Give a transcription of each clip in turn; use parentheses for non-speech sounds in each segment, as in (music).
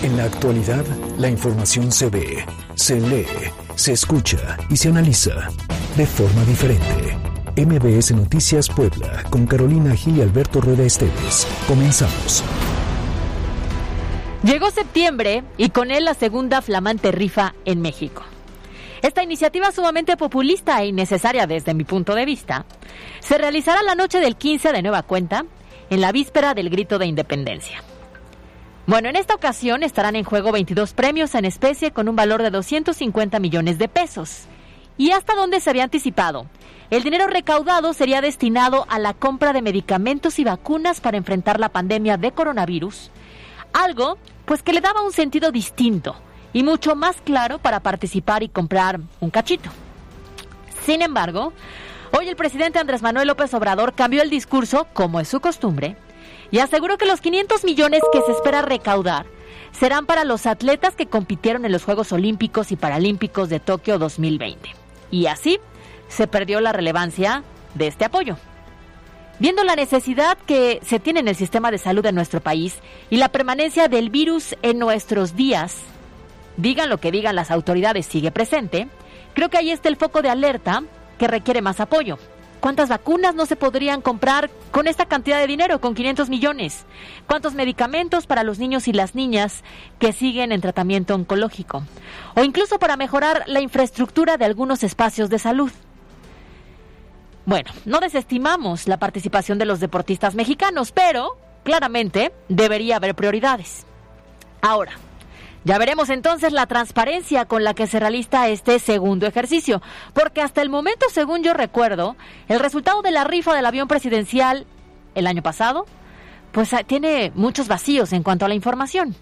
En la actualidad, la información se ve, se lee, se escucha y se analiza de forma diferente. MBS Noticias Puebla, con Carolina Gil y Alberto Rueda Esteves. Comenzamos. Llegó septiembre y con él la segunda flamante rifa en México. Esta iniciativa sumamente populista e innecesaria desde mi punto de vista se realizará la noche del 15 de nueva cuenta, en la víspera del grito de independencia. Bueno, en esta ocasión estarán en juego 22 premios en especie con un valor de 250 millones de pesos. Y hasta donde se había anticipado, el dinero recaudado sería destinado a la compra de medicamentos y vacunas para enfrentar la pandemia de coronavirus, algo pues que le daba un sentido distinto y mucho más claro para participar y comprar un cachito. Sin embargo, hoy el presidente Andrés Manuel López Obrador cambió el discurso, como es su costumbre, y aseguró que los 500 millones que se espera recaudar serán para los atletas que compitieron en los Juegos Olímpicos y Paralímpicos de Tokio 2020. Y así se perdió la relevancia de este apoyo. Viendo la necesidad que se tiene en el sistema de salud de nuestro país y la permanencia del virus en nuestros días, digan lo que digan las autoridades sigue presente, creo que ahí está el foco de alerta que requiere más apoyo. ¿Cuántas vacunas no se podrían comprar con esta cantidad de dinero, con 500 millones? ¿Cuántos medicamentos para los niños y las niñas que siguen en tratamiento oncológico? O incluso para mejorar la infraestructura de algunos espacios de salud. Bueno, no desestimamos la participación de los deportistas mexicanos, pero claramente debería haber prioridades. Ahora, ya veremos entonces la transparencia con la que se realiza este segundo ejercicio, porque hasta el momento, según yo recuerdo, el resultado de la rifa del avión presidencial el año pasado, pues ah, tiene muchos vacíos en cuanto a la información.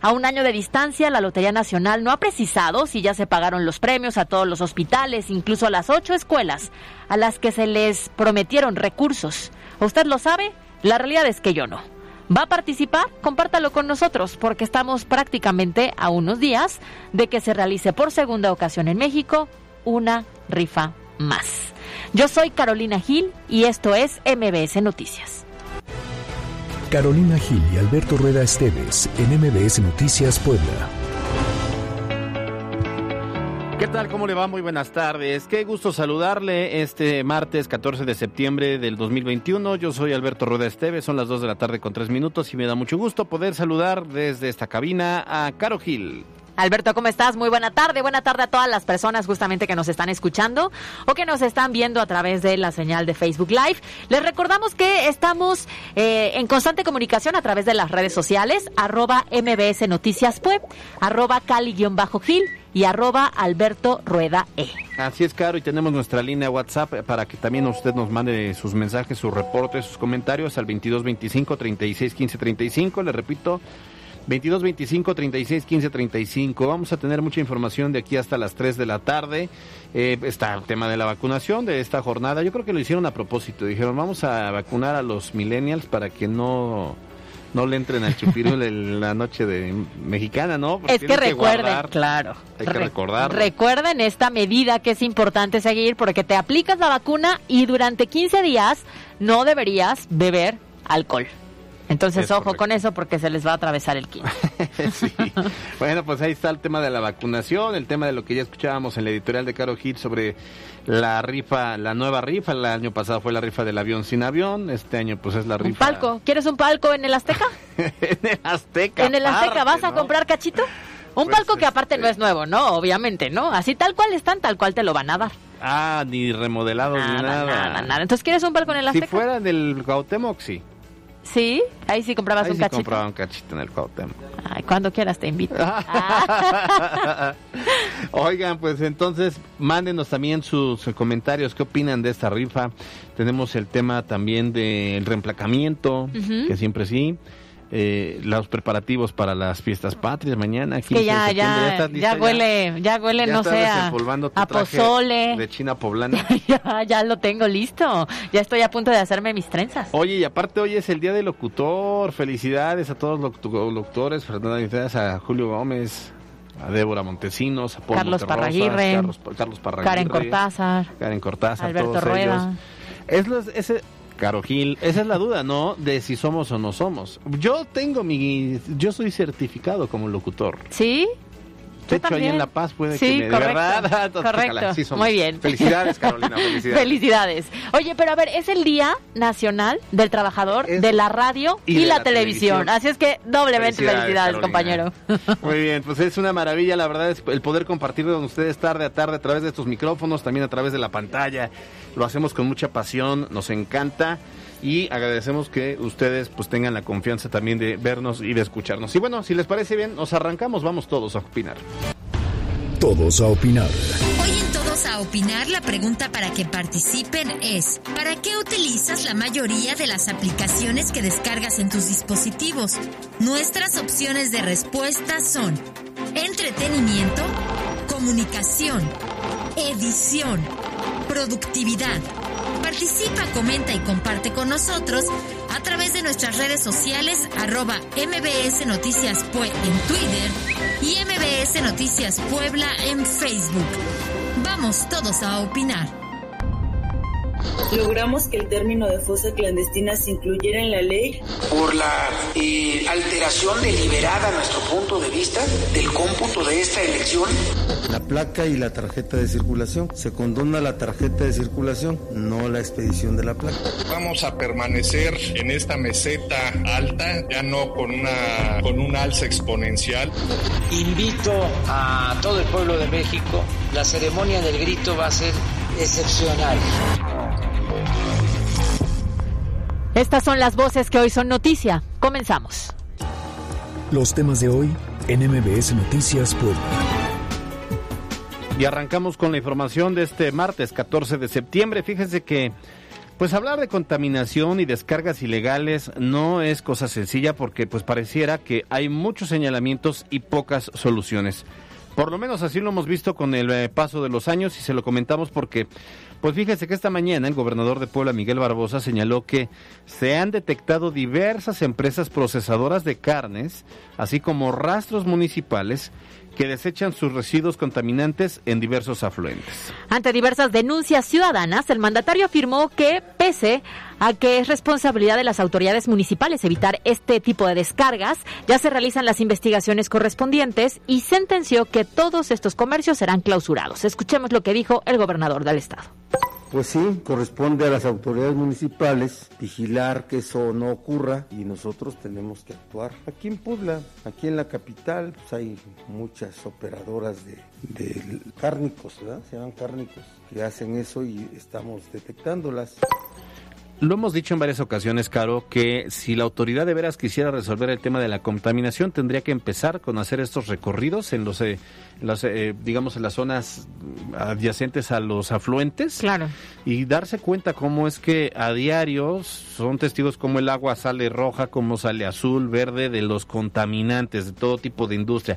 A un año de distancia, la Lotería Nacional no ha precisado si ya se pagaron los premios a todos los hospitales, incluso a las ocho escuelas a las que se les prometieron recursos. ¿Usted lo sabe? La realidad es que yo no va a participar, compártalo con nosotros porque estamos prácticamente a unos días de que se realice por segunda ocasión en México una rifa más. Yo soy Carolina Gil y esto es MBS Noticias. Carolina Gil y Alberto Rueda Esteves en MBS Noticias Puebla. ¿Qué tal? ¿Cómo le va? Muy buenas tardes. Qué gusto saludarle este martes 14 de septiembre del 2021. Yo soy Alberto Rueda Esteves, son las 2 de la tarde con 3 minutos y me da mucho gusto poder saludar desde esta cabina a Caro Gil. Alberto, ¿cómo estás? Muy buena tarde. Buena tarde a todas las personas justamente que nos están escuchando o que nos están viendo a través de la señal de Facebook Live. Les recordamos que estamos eh, en constante comunicación a través de las redes sociales, arroba MBS Noticias Web, arroba Cali-Gil y arroba Alberto Rueda E. Así es, Caro, y tenemos nuestra línea WhatsApp para que también usted nos mande sus mensajes, sus reportes, sus comentarios al 2225 36 15 35. Le repito, 22 25 36 15 35. Vamos a tener mucha información de aquí hasta las 3 de la tarde. Eh, está el tema de la vacunación de esta jornada. Yo creo que lo hicieron a propósito. Dijeron, vamos a vacunar a los millennials para que no no le entren al chupiro la noche de mexicana, ¿no? es que recuerden, claro. Hay que recordar. Recuerden esta medida que es importante seguir porque te aplicas la vacuna y durante 15 días no deberías beber alcohol. Entonces, ojo con eso porque se les va a atravesar el quinto. (laughs) sí. Bueno, pues ahí está el tema de la vacunación, el tema de lo que ya escuchábamos en la editorial de Caro Hit sobre la rifa, la nueva rifa. El año pasado fue la rifa del avión sin avión. Este año, pues es la rifa. ¿Un palco? ¿Quieres un palco en el Azteca? (laughs) en el Azteca. ¿En el Azteca vas a comprar cachito? Un pues, palco que aparte no es este nuevo, ¿no? Obviamente, ¿no? Así tal cual están, tal cual te lo van a dar. Ah, ni remodelado ni nada. Nada, nada. Entonces, ¿quieres un palco en el Azteca? Si fuera del Cuauhtémoc, sí. Sí, ahí sí comprabas un sí cachito. compraba un cachito en el Cuauhtémoc. Ay, cuando quieras te invito. (laughs) (laughs) Oigan, pues entonces mándenos también sus comentarios, qué opinan de esta rifa. Tenemos el tema también del reemplacamiento, que siempre sí eh, los preparativos para las fiestas patrias mañana. que ya, ya, ya, huele, ya, huele, no sé, a, pozole. De China poblana. (laughs) ya, ya lo tengo listo. Ya estoy a punto de hacerme mis trenzas. Oye, y aparte hoy es el día del locutor. Felicidades a todos los locutores. Felicidades a Julio Gómez, a Débora Montesinos, a Paul Carlos Parraguirre, Carlos, Parraguirre, Karen Cortázar, Karen Cortázar, Alberto Rueda. Es ese, Caro Gil, esa es la duda, ¿no? De si somos o no somos. Yo tengo mi, yo soy certificado como locutor. ¿Sí? De hecho, ahí en La Paz puede sí, que me... correcto, ¿verdad? Entonces, correcto. sí somos. Muy bien. Felicidades, Carolina, (laughs) felicidades. Felicidades. Oye, pero a ver, es el Día Nacional del Trabajador Es- de la Radio y la, la televisión. televisión. Así es que doblemente felicidades, compañero. (laughs) Muy bien, pues es una maravilla, la verdad, es el poder compartir con ustedes tarde a tarde a través de estos micrófonos, también a través de la pantalla. Lo hacemos con mucha pasión, nos encanta y agradecemos que ustedes pues tengan la confianza también de vernos y de escucharnos. Y bueno, si les parece bien, nos arrancamos, vamos todos a opinar. Todos a opinar. Hoy en Todos a Opinar la pregunta para que participen es, ¿para qué utilizas la mayoría de las aplicaciones que descargas en tus dispositivos? Nuestras opciones de respuesta son entretenimiento, comunicación, edición, productividad. Participa, comenta y comparte con nosotros a través de nuestras redes sociales arroba MBS Noticias Pue en Twitter y MBS Noticias Puebla en Facebook. Vamos todos a opinar. Logramos que el término de fosa clandestina se incluyera en la ley. por la eh, alteración deliberada, a nuestro punto de vista, del cómputo de esta elección. La placa y la tarjeta de circulación. Se condona la tarjeta de circulación, no la expedición de la placa. Vamos a permanecer en esta meseta alta, ya no con una con un alza exponencial. Invito a todo el pueblo de México, la ceremonia del grito va a ser excepcional. Estas son las voces que hoy son noticia. Comenzamos. Los temas de hoy en MBS Noticias Puebla. Y arrancamos con la información de este martes 14 de septiembre. Fíjense que, pues hablar de contaminación y descargas ilegales no es cosa sencilla porque pues pareciera que hay muchos señalamientos y pocas soluciones. Por lo menos así lo hemos visto con el eh, paso de los años y se lo comentamos porque, pues fíjense que esta mañana el gobernador de Puebla, Miguel Barbosa, señaló que se han detectado diversas empresas procesadoras de carnes, así como rastros municipales que desechan sus residuos contaminantes en diversos afluentes. Ante diversas denuncias ciudadanas, el mandatario afirmó que, pese a que es responsabilidad de las autoridades municipales evitar este tipo de descargas, ya se realizan las investigaciones correspondientes y sentenció que todos estos comercios serán clausurados. Escuchemos lo que dijo el gobernador del estado. Pues sí, corresponde a las autoridades municipales vigilar que eso no ocurra y nosotros tenemos que actuar. Aquí en Puebla, aquí en la capital, pues hay muchas operadoras de, de cárnicos, ¿verdad? Se llaman cárnicos, que hacen eso y estamos detectándolas. Lo hemos dicho en varias ocasiones, Caro, que si la autoridad de veras quisiera resolver el tema de la contaminación, tendría que empezar con hacer estos recorridos en los, eh, los, eh, digamos, en las zonas adyacentes a los afluentes. Claro. Y darse cuenta cómo es que a diario son testigos cómo el agua sale roja, cómo sale azul, verde, de los contaminantes, de todo tipo de industria,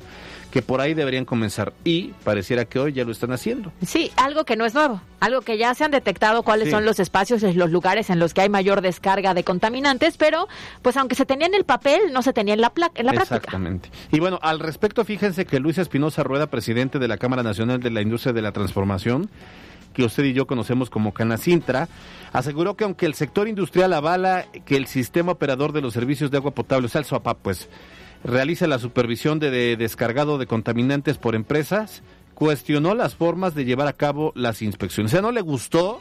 que por ahí deberían comenzar. Y pareciera que hoy ya lo están haciendo. Sí, algo que no es nuevo, algo que ya se han detectado cuáles Sí. son los espacios, los lugares en los que hay mayor descarga de contaminantes, pero pues aunque se tenía en el papel, no se tenía en la, pla- en la práctica. Exactamente. Y bueno, al respecto, fíjense que Luis Espinosa Rueda, presidente de la Cámara Nacional de la Industria de la Transformación, que usted y yo conocemos como Canacintra, aseguró que aunque el sector industrial avala que el sistema operador de los servicios de agua potable, o sea, el SOAPAP, pues, realice la supervisión de, de descargado de contaminantes por empresas, cuestionó las formas de llevar a cabo las inspecciones. O sea, no le gustó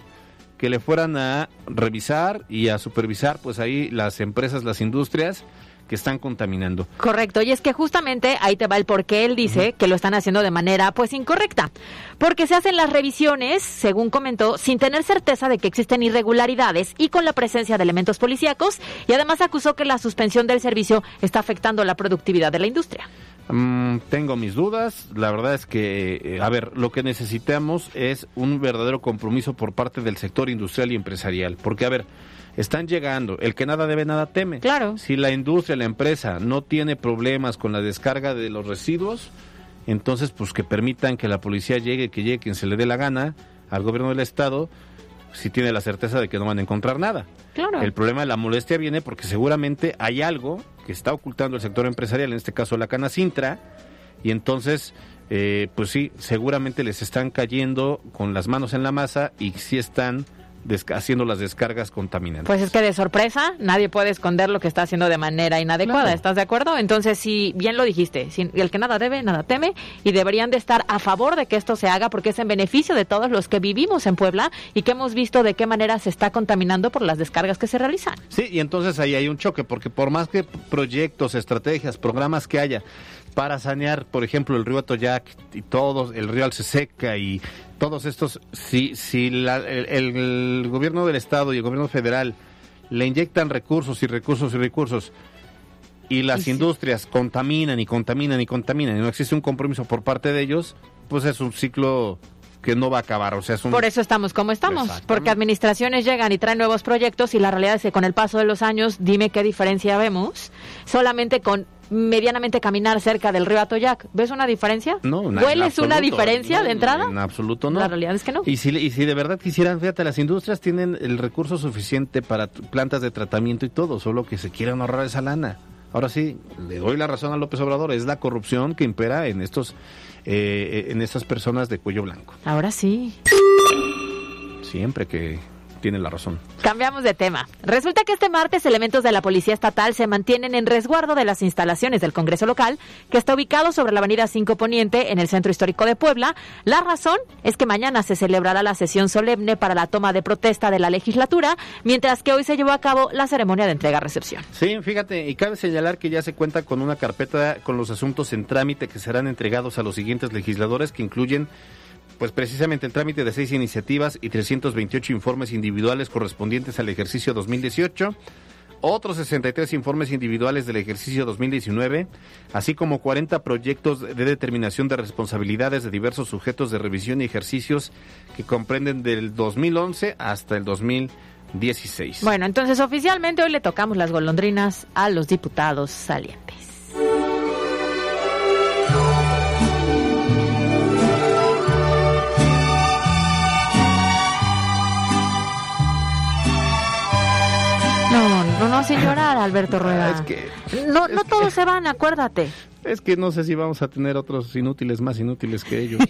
que le fueran a revisar y a supervisar, pues ahí las empresas, las industrias que están contaminando. Correcto, y es que justamente ahí te va el por qué él dice que lo están haciendo de manera pues incorrecta. Porque se hacen las revisiones, según comentó, sin tener certeza de que existen irregularidades y con la presencia de elementos policíacos, y además acusó que la suspensión del servicio está afectando la productividad de la industria. Mm, tengo mis dudas. La verdad es que, eh, a ver, lo que necesitamos es un verdadero compromiso por parte del sector industrial y empresarial. Porque, a ver, están llegando. El que nada debe, nada teme. Claro. Si la industria, la empresa no tiene problemas con la descarga de los residuos, entonces, pues que permitan que la policía llegue, que llegue quien se le dé la gana al gobierno del Estado, si tiene la certeza de que no van a encontrar nada. Claro. El problema de la molestia viene porque seguramente hay algo que está ocultando el sector empresarial, en este caso la Canacintra, y entonces, eh, pues sí, seguramente les están cayendo con las manos en la masa y sí están haciendo las descargas contaminantes. Pues es que de sorpresa nadie puede esconder lo que está haciendo de manera inadecuada, ¿estás de acuerdo? Entonces, si bien lo dijiste, si el que nada debe, nada teme, y deberían de estar a favor de que esto se haga porque es en beneficio de todos los que vivimos en Puebla y que hemos visto de qué manera se está contaminando por las descargas que se realizan. Sí, y entonces ahí hay un choque, porque por más que proyectos, estrategias, programas que haya, para sanear, por ejemplo, el río Atoyac y todos, el río Alceseca y todos estos, si, si el, gobierno del Estado y el gobierno federal le inyectan recursos y recursos y recursos y las industrias contaminan y contaminan y contaminan y no existe un compromiso por parte de ellos, pues es un ciclo que no va a acabar. O sea, Por eso estamos como estamos, porque administraciones llegan y traen nuevos proyectos y la realidad es que con el paso de los años, dime qué diferencia vemos, solamente con medianamente caminar cerca del río Atoyac. ¿Ves una diferencia? No, ¿Hueles una diferencia de entrada? En absoluto no. La realidad es que no. Y si, y si de verdad quisieran, fíjate, las industrias tienen el recurso suficiente para plantas de tratamiento y todo, solo que se quieran ahorrar esa lana. Ahora sí, le doy la razón a López Obrador, es la corrupción que impera en estos eh, en estas personas de cuello blanco. Ahora sí. Siempre que tiene la razón. Cambiamos de tema. Resulta que este martes elementos de la Policía Estatal se mantienen en resguardo de las instalaciones del Congreso local, que está ubicado sobre la Avenida 5 Poniente en el Centro Histórico de Puebla. La razón es que mañana se celebrará la sesión solemne para la toma de protesta de la legislatura, mientras que hoy se llevó a cabo la ceremonia de entrega-recepción. Sí, fíjate, y cabe señalar que ya se cuenta con una carpeta con los asuntos en trámite que serán entregados a los siguientes legisladores, que incluyen pues precisamente el trámite de seis iniciativas y 328 informes individuales correspondientes al ejercicio 2018, otros 63 informes individuales del ejercicio 2019, así como 40 proyectos de determinación de responsabilidades de diversos sujetos de revisión y ejercicios que comprenden del 2011 hasta el 2016. Bueno, entonces oficialmente hoy le tocamos las golondrinas a los diputados salientes. No, no, sin llorar, Alberto (laughs) Rueda. Es que, no, no todos se van, acuérdate. Es que no sé si vamos a tener otros inútiles más inútiles que ellos.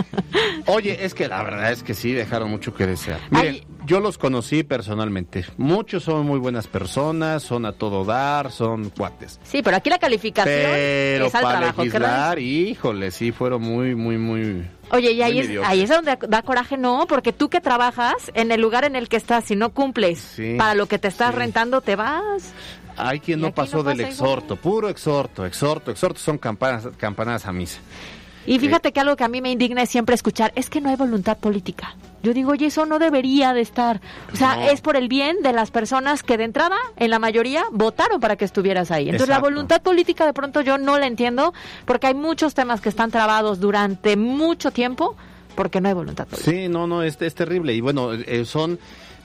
(laughs) Oye, es que la verdad es que sí dejaron mucho que desear. Miren, yo los conocí personalmente. Muchos son muy buenas personas, son a todo dar, son cuates. Sí, pero aquí la calificación pero es al para trabajo legislar, híjole, sí fueron muy, muy, muy Oye, y ahí es, ahí es donde da coraje, no, porque tú que trabajas en el lugar en el que estás, si no cumples para lo que te estás rentando, te vas. Hay quien no pasó del exhorto, puro exhorto, exhorto, exhorto, son campanas, campanadas a misa. Y fíjate que algo que a mí me indigna es siempre escuchar, es que no hay voluntad política. Yo digo, oye, eso no debería de estar. O sea, es por el bien de las personas que de entrada, en la mayoría, votaron para que estuvieras ahí. Entonces, la voluntad política de pronto yo no la entiendo porque hay muchos temas que están trabados durante mucho tiempo porque no hay voluntad política. Sí, no, no, es, es terrible. Y bueno, eh, son...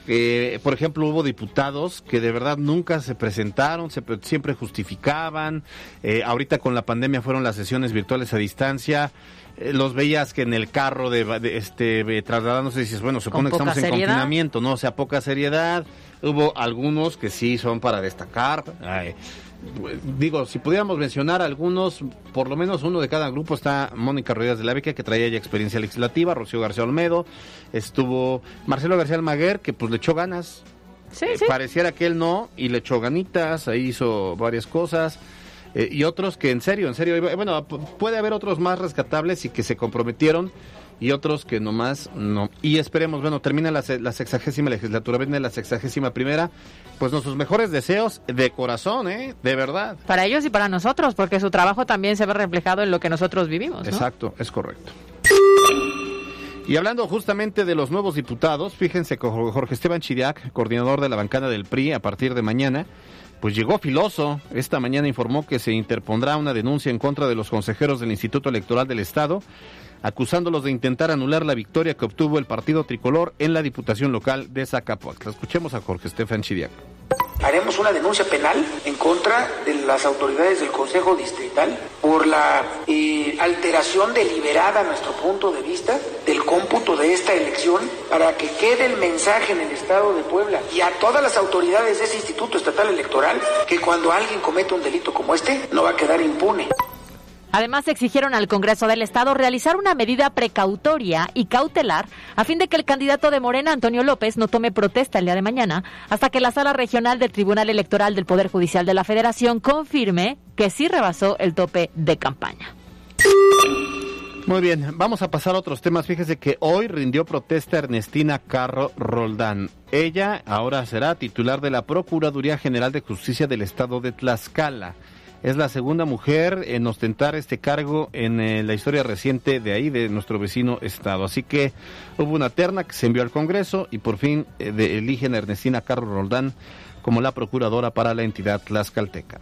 Eh, por ejemplo, hubo diputados que de verdad nunca se presentaron, se, siempre justificaban. Eh, ahorita con la pandemia fueron las sesiones virtuales a distancia. Eh, los veías que en el carro de, este trasladándose dices, bueno, supone que estamos en confinamiento, no, o sea, poca seriedad. Hubo algunos que sí son para destacar. Digo, si pudiéramos mencionar algunos, por lo menos uno de cada grupo está Mónica Rodríguez de la Beca, que traía ya experiencia legislativa, Rocío García Olmedo, estuvo Marcelo García Almaguer, que pues le echó ganas. Sí, eh, Pareciera que él no, y le echó ganitas, ahí hizo varias cosas. Eh, y otros que en serio, en serio, bueno, puede haber otros más rescatables y que se comprometieron y otros que nomás no. Y esperemos, bueno, termina la, la sexagésima legislatura, viene la sexagésima primera, pues nuestros mejores deseos de corazón, ¿eh? De verdad. Para ellos y para nosotros, porque su trabajo también se ve reflejado en lo que nosotros vivimos. Exacto, es correcto. Y hablando justamente de los nuevos diputados, fíjense que Jorge Esteban Chiriac, coordinador de la bancada del PRI, a partir de mañana, pues llegó filoso. Esta mañana informó que se interpondrá una denuncia en contra de los consejeros del Instituto Electoral del Estado, acusándolos de intentar anular la victoria que obtuvo el partido tricolor en la Diputación Local de Zacapoaxtla. Escuchemos a Jorge Estefan Chidiac haremos una denuncia penal en contra de las autoridades del Consejo Distrital por la eh, alteración deliberada, a nuestro punto de vista, del cómputo de esta elección para que quede el mensaje en el Estado de Puebla y a todas las autoridades de ese Instituto Estatal Electoral que cuando alguien comete un delito como este no va a quedar impune. Además, exigieron al Congreso del Estado realizar una medida precautoria y cautelar a fin de que el candidato de Morena, Antonio López, no tome protesta el día de mañana hasta que la sala regional del Tribunal Electoral del Poder Judicial de la Federación confirme que sí rebasó el tope de campaña. Muy bien, vamos a pasar a otros temas. Fíjese que hoy rindió protesta Ernestina Carro Roldán. Ella ahora será titular de la Procuraduría General de Justicia del Estado de Tlaxcala. Es la segunda mujer en ostentar este cargo en eh, la historia reciente de ahí, de nuestro vecino estado. Así que hubo una terna que se envió al Congreso y por fin eh, eligen a Ernestina Carro Roldán como la procuradora para la entidad tlaxcalteca.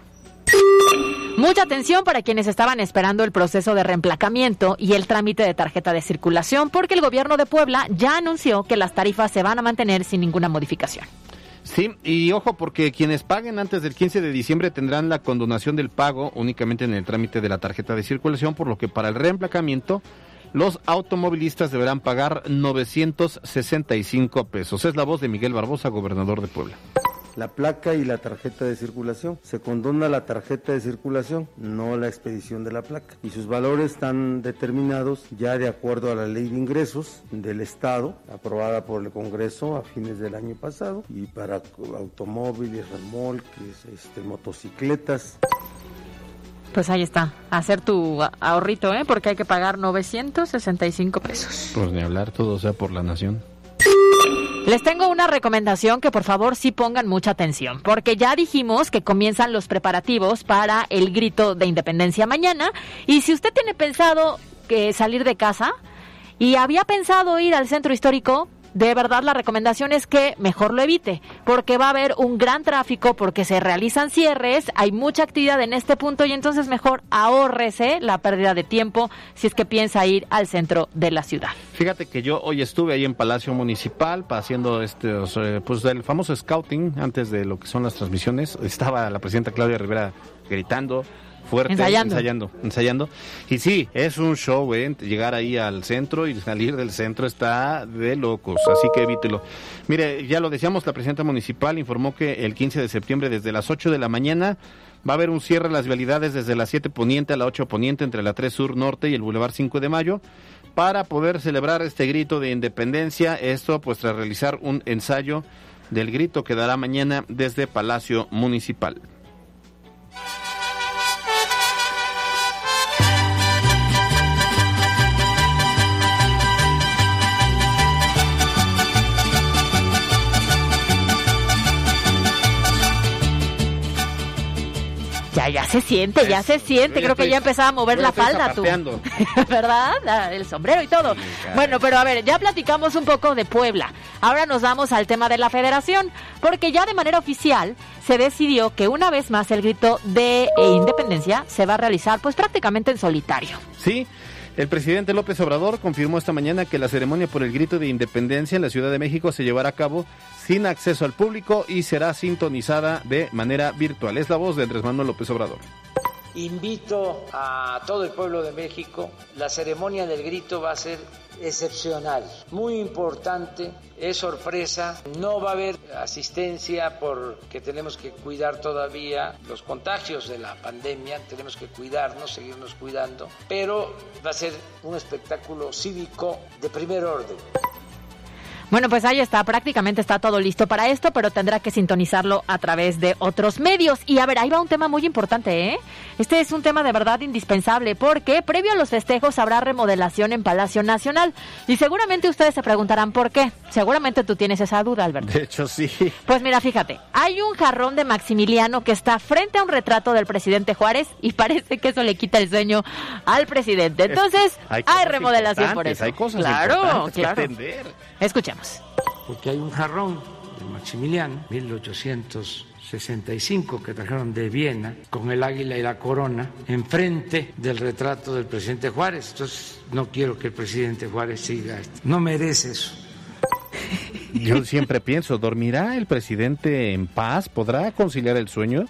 Mucha atención para quienes estaban esperando el proceso de reemplacamiento y el trámite de tarjeta de circulación, porque el gobierno de Puebla ya anunció que las tarifas se van a mantener sin ninguna modificación. Sí, y ojo porque quienes paguen antes del 15 de diciembre tendrán la condonación del pago únicamente en el trámite de la tarjeta de circulación, por lo que para el reemplacamiento los automovilistas deberán pagar 965 pesos. Es la voz de Miguel Barbosa, gobernador de Puebla la placa y la tarjeta de circulación. Se condona la tarjeta de circulación, no la expedición de la placa. Y sus valores están determinados ya de acuerdo a la ley de ingresos del Estado, aprobada por el Congreso a fines del año pasado, y para automóviles, remolques, este, motocicletas. Pues ahí está, hacer tu ahorrito, ¿eh? porque hay que pagar 965 pesos. Pues ni hablar, todo sea por la nación. Les tengo una recomendación que por favor sí pongan mucha atención, porque ya dijimos que comienzan los preparativos para el grito de independencia mañana y si usted tiene pensado que salir de casa y había pensado ir al centro histórico, de verdad la recomendación es que mejor lo evite, porque va a haber un gran tráfico, porque se realizan cierres, hay mucha actividad en este punto y entonces mejor ahórrese la pérdida de tiempo si es que piensa ir al centro de la ciudad. Fíjate que yo hoy estuve ahí en Palacio Municipal haciendo este, pues el famoso scouting antes de lo que son las transmisiones. Estaba la presidenta Claudia Rivera gritando, fuerte, ensayando. ensayando, Y sí, es un show, ¿eh? Llegar ahí al centro y salir del centro está de locos, así que evítelo. Mire, ya lo decíamos, la presidenta municipal informó que el 15 de septiembre desde las 8 de la mañana va a haber un cierre de las vialidades desde la 7 poniente a la 8 poniente entre la 3 sur norte y el Boulevard 5 de mayo para poder celebrar este grito de independencia, esto pues tras realizar un ensayo del grito que dará mañana desde Palacio Municipal. Ya, ya se siente, ya se siente. Creo que ya empezaba a mover la falda tú. (laughs) ¿Verdad? El sombrero y todo. bueno, pero a ver, ya platicamos un poco de Puebla. Ahora nos vamos al tema de la federación, porque ya de manera oficial se decidió que una vez más el grito de independencia se va a realizar pues prácticamente en solitario. Sí. El presidente López Obrador confirmó esta mañana que la ceremonia por el grito de independencia en la Ciudad de México se llevará a cabo sin acceso al público y será sintonizada de manera virtual. Es la voz de Andrés Manuel López Obrador. Invito a todo el pueblo de México, la ceremonia del grito va a ser excepcional, muy importante, es sorpresa, no va a haber asistencia porque tenemos que cuidar todavía los contagios de la pandemia, tenemos que cuidarnos, seguirnos cuidando, pero va a ser un espectáculo cívico de primer orden. Bueno, pues ahí está, prácticamente está todo listo para esto, pero tendrá que sintonizarlo a través de otros medios. Y a ver, ahí va un tema muy importante, ¿eh? Este es un tema de verdad indispensable porque previo a los festejos habrá remodelación en Palacio Nacional. Y seguramente ustedes se preguntarán por qué. Seguramente tú tienes esa duda, Alberto. De hecho, sí. Pues mira, fíjate, hay un jarrón de Maximiliano que está frente a un retrato del presidente Juárez y parece que eso le quita el sueño al presidente. Entonces, hay, remodelación por eso. Hay cosas claro, claro. Que entender. Escuchemos. Porque hay un jarrón de Maximiliano, 1865, que trajeron de Viena, con el águila y la corona, enfrente del retrato del presidente Juárez. Entonces, no quiero que el presidente Juárez siga esto. No merece eso. Yo siempre pienso, ¿dormirá el presidente en paz? ¿Podrá conciliar el sueño?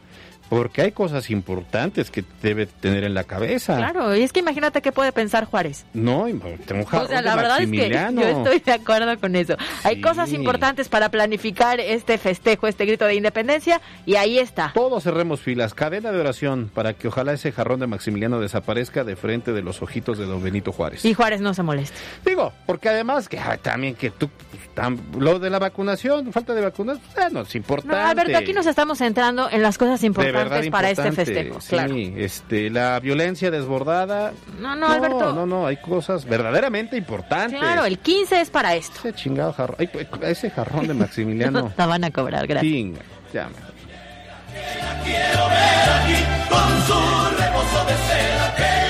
Porque hay cosas importantes que debe tener en la cabeza. Claro, y es que imagínate qué puede pensar Juárez. No, tengo O sea, la verdad es que yo estoy de acuerdo con eso. Hay cosas importantes para planificar este festejo, este grito de independencia, y ahí está. Todos cerremos filas, cadena de oración para que ojalá ese jarrón de Maximiliano desaparezca de frente de los ojitos de don Benito Juárez. Y Juárez no se moleste. Digo, porque además que también que tú, lo de la vacunación, falta de vacunas, bueno, es importante. No, Alberto, aquí nos estamos centrando en las cosas importantes para este festejo. Sí, este, la violencia desbordada. No, no, Alberto. No, no, hay cosas verdaderamente importantes. Claro, el 15 es para esto. Ese chingado jarrón, ese jarrón de Maximiliano. (laughs) La van a cobrar, gracias. Chinga, ya Quiero ver aquí con su rebozo de seda que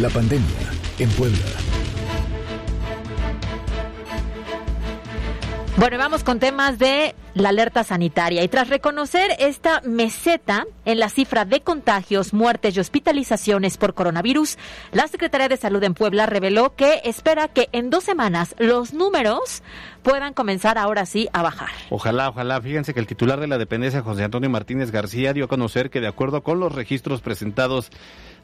La pandemia en Puebla. Bueno, vamos con temas de la alerta sanitaria. Y tras reconocer esta meseta en la cifra de contagios, muertes y hospitalizaciones por coronavirus, la Secretaría de Salud en Puebla reveló que espera que en dos semanas los números puedan comenzar ahora sí a bajar. Ojalá, ojalá. Fíjense que el titular de la dependencia, José Antonio Martínez García, dio a conocer que de acuerdo con los registros presentados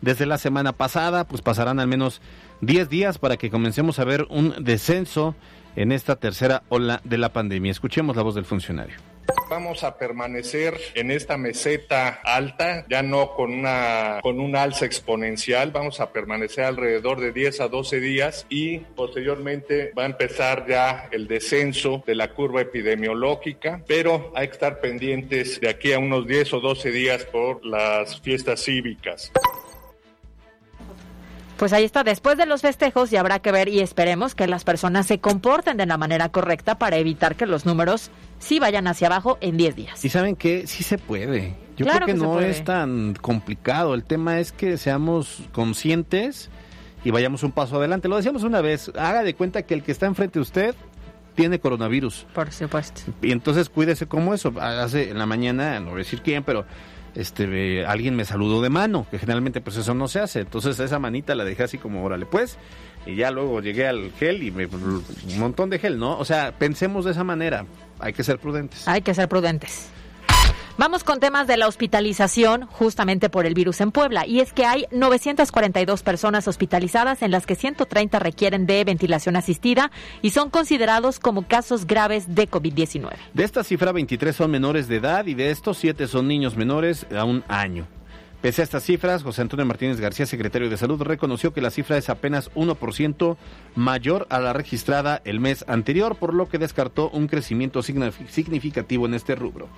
desde la semana pasada, pues pasarán al menos 10 días para que comencemos a ver un descenso en esta tercera ola de la pandemia. Escuchemos la voz del funcionario. Vamos a permanecer en esta meseta alta, ya no con una con un alza exponencial, vamos a permanecer alrededor de 10 a 12 días y posteriormente va a empezar ya el descenso de la curva epidemiológica, pero hay que estar pendientes de aquí a unos 10 o 12 días por las fiestas cívicas. Pues ahí está, después de los festejos y habrá que ver y esperemos que las personas se comporten de la manera correcta para evitar que los números sí vayan hacia abajo en 10 días. Y saben que sí se puede. Yo creo que, no es tan complicado. El tema es que seamos conscientes y vayamos un paso adelante. Lo decíamos una vez, haga de cuenta que el que está enfrente de usted tiene coronavirus. Por supuesto. Y entonces cuídese como eso. Hace en la mañana, no voy a decir quién, pero este alguien me saludó de mano, que generalmente pues eso no se hace. Entonces esa manita la dejé así como, órale pues, y ya luego llegué al gel y me, un montón de gel, ¿no? O sea, pensemos de esa manera, hay que ser prudentes. Hay que ser prudentes. Vamos con temas de la hospitalización justamente por el virus en Puebla. Y es que hay 942 personas hospitalizadas en las que 130 requieren de ventilación asistida y son considerados como casos graves de COVID-19. De esta cifra, 23 son menores de edad y de estos 7 son niños menores a un año. Pese a estas cifras, José Antonio Martínez García, secretario de Salud, reconoció que la cifra es apenas 1% mayor a la registrada el mes anterior, por lo que descartó un crecimiento significativo en este rubro.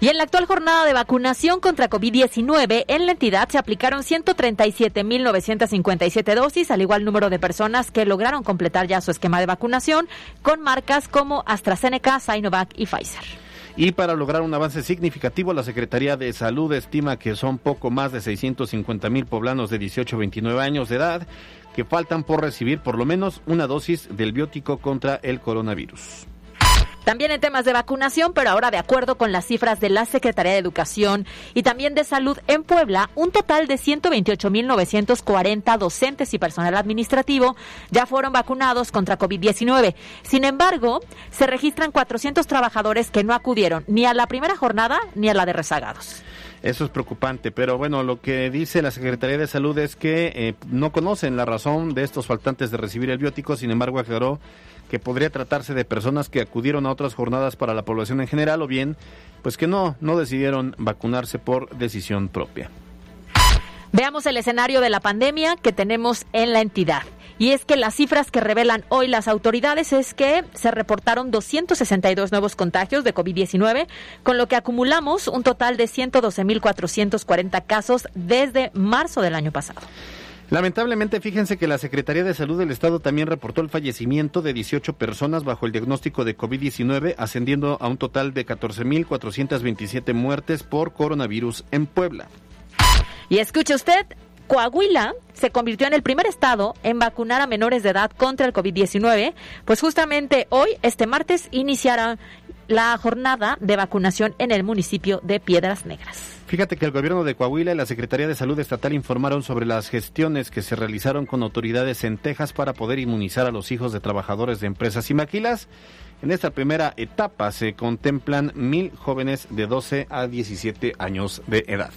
Y en la actual jornada de vacunación contra COVID-19, en la entidad se aplicaron 137.957 dosis, al igual número de personas que lograron completar ya su esquema de vacunación con marcas como AstraZeneca, Sinovac y Pfizer. Y para lograr un avance significativo, la Secretaría de Salud estima que son poco más de 650 mil poblanos de 18 a 29 años de edad que faltan por recibir por lo menos una dosis del biótico contra el coronavirus. También en temas de vacunación, pero ahora de acuerdo con las cifras de la Secretaría de Educación y también de Salud en Puebla, un total de 128.940 docentes y personal administrativo ya fueron vacunados contra COVID-19. Sin embargo, se registran 400 trabajadores que no acudieron ni a la primera jornada ni a la de rezagados. Eso es preocupante, pero bueno, lo que dice la Secretaría de Salud es que eh, no conocen la razón de estos faltantes de recibir el biótico, sin embargo aclaró que podría tratarse de personas que acudieron a otras jornadas para la población en general o bien pues que no, no decidieron vacunarse por decisión propia. Veamos el escenario de la pandemia que tenemos en la entidad. Y es que las cifras que revelan hoy las autoridades es que se reportaron 262 nuevos contagios de COVID-19, con lo que acumulamos un total de 112.440 casos desde marzo del año pasado. Lamentablemente, fíjense que la Secretaría de Salud del Estado también reportó el fallecimiento de 18 personas bajo el diagnóstico de COVID-19, ascendiendo a un total de 14.427 muertes por coronavirus en Puebla. Y escuche usted, Coahuila se convirtió en el primer estado en vacunar a menores de edad contra el COVID-19, pues justamente hoy, este martes, iniciará la jornada de vacunación en el municipio de Piedras Negras. Fíjate que el gobierno de Coahuila y la Secretaría de Salud Estatal informaron sobre las gestiones que se realizaron con autoridades en Texas para poder inmunizar a los hijos de trabajadores de empresas y maquilas. En esta primera etapa se contemplan mil jóvenes de 12 a 17 años de edad.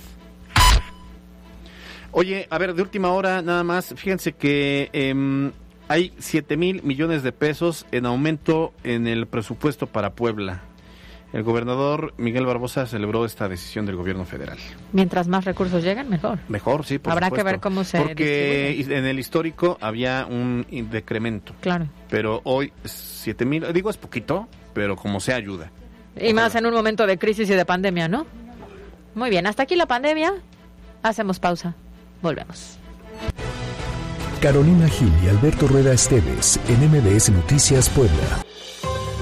Oye, a ver, de última hora nada más, fíjense que em, hay 7 mil millones de pesos en aumento en el presupuesto para Puebla. El gobernador Miguel Barbosa celebró esta decisión del gobierno federal. Mientras más recursos lleguen, mejor. Mejor, sí, por Habrá supuesto. que ver cómo se Porque distribuye. en el histórico había un decremento. Claro. Pero hoy 7 mil, digo es poquito, pero como sea ayuda. Y más en un momento de crisis y de pandemia, ¿no? Muy bien, hasta aquí la pandemia. Hacemos pausa. Volvemos. Carolina Gil y Alberto Rueda Esteves en MBS Noticias Puebla.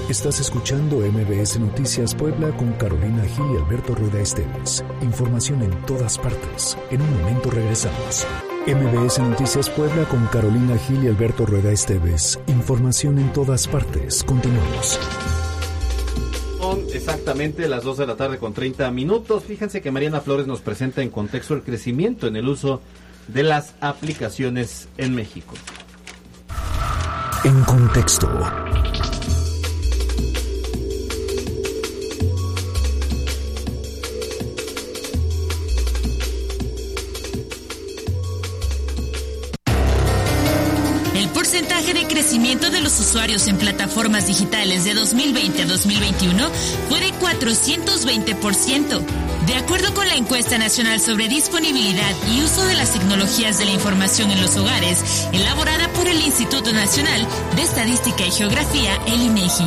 Estás escuchando MBS Noticias Puebla con Carolina Gil y Alberto Rueda Esteves. Información en todas partes. En un momento regresamos. MBS Noticias Puebla con Carolina Gil y Alberto Rueda Esteves. Información en todas partes. Continuamos. Exactamente las 2 de la tarde con 30 minutos. Fíjense que Mariana Flores nos presenta en contexto el crecimiento en el uso de las aplicaciones en México. En contexto. El porcentaje de crecimiento de los usuarios en plataformas digitales de 2020 a 2021 fue de 420%. De acuerdo con la encuesta nacional sobre disponibilidad y uso de las tecnologías de la información en los hogares, elaborada por el Instituto Nacional de Estadística y Geografía, el INEGI.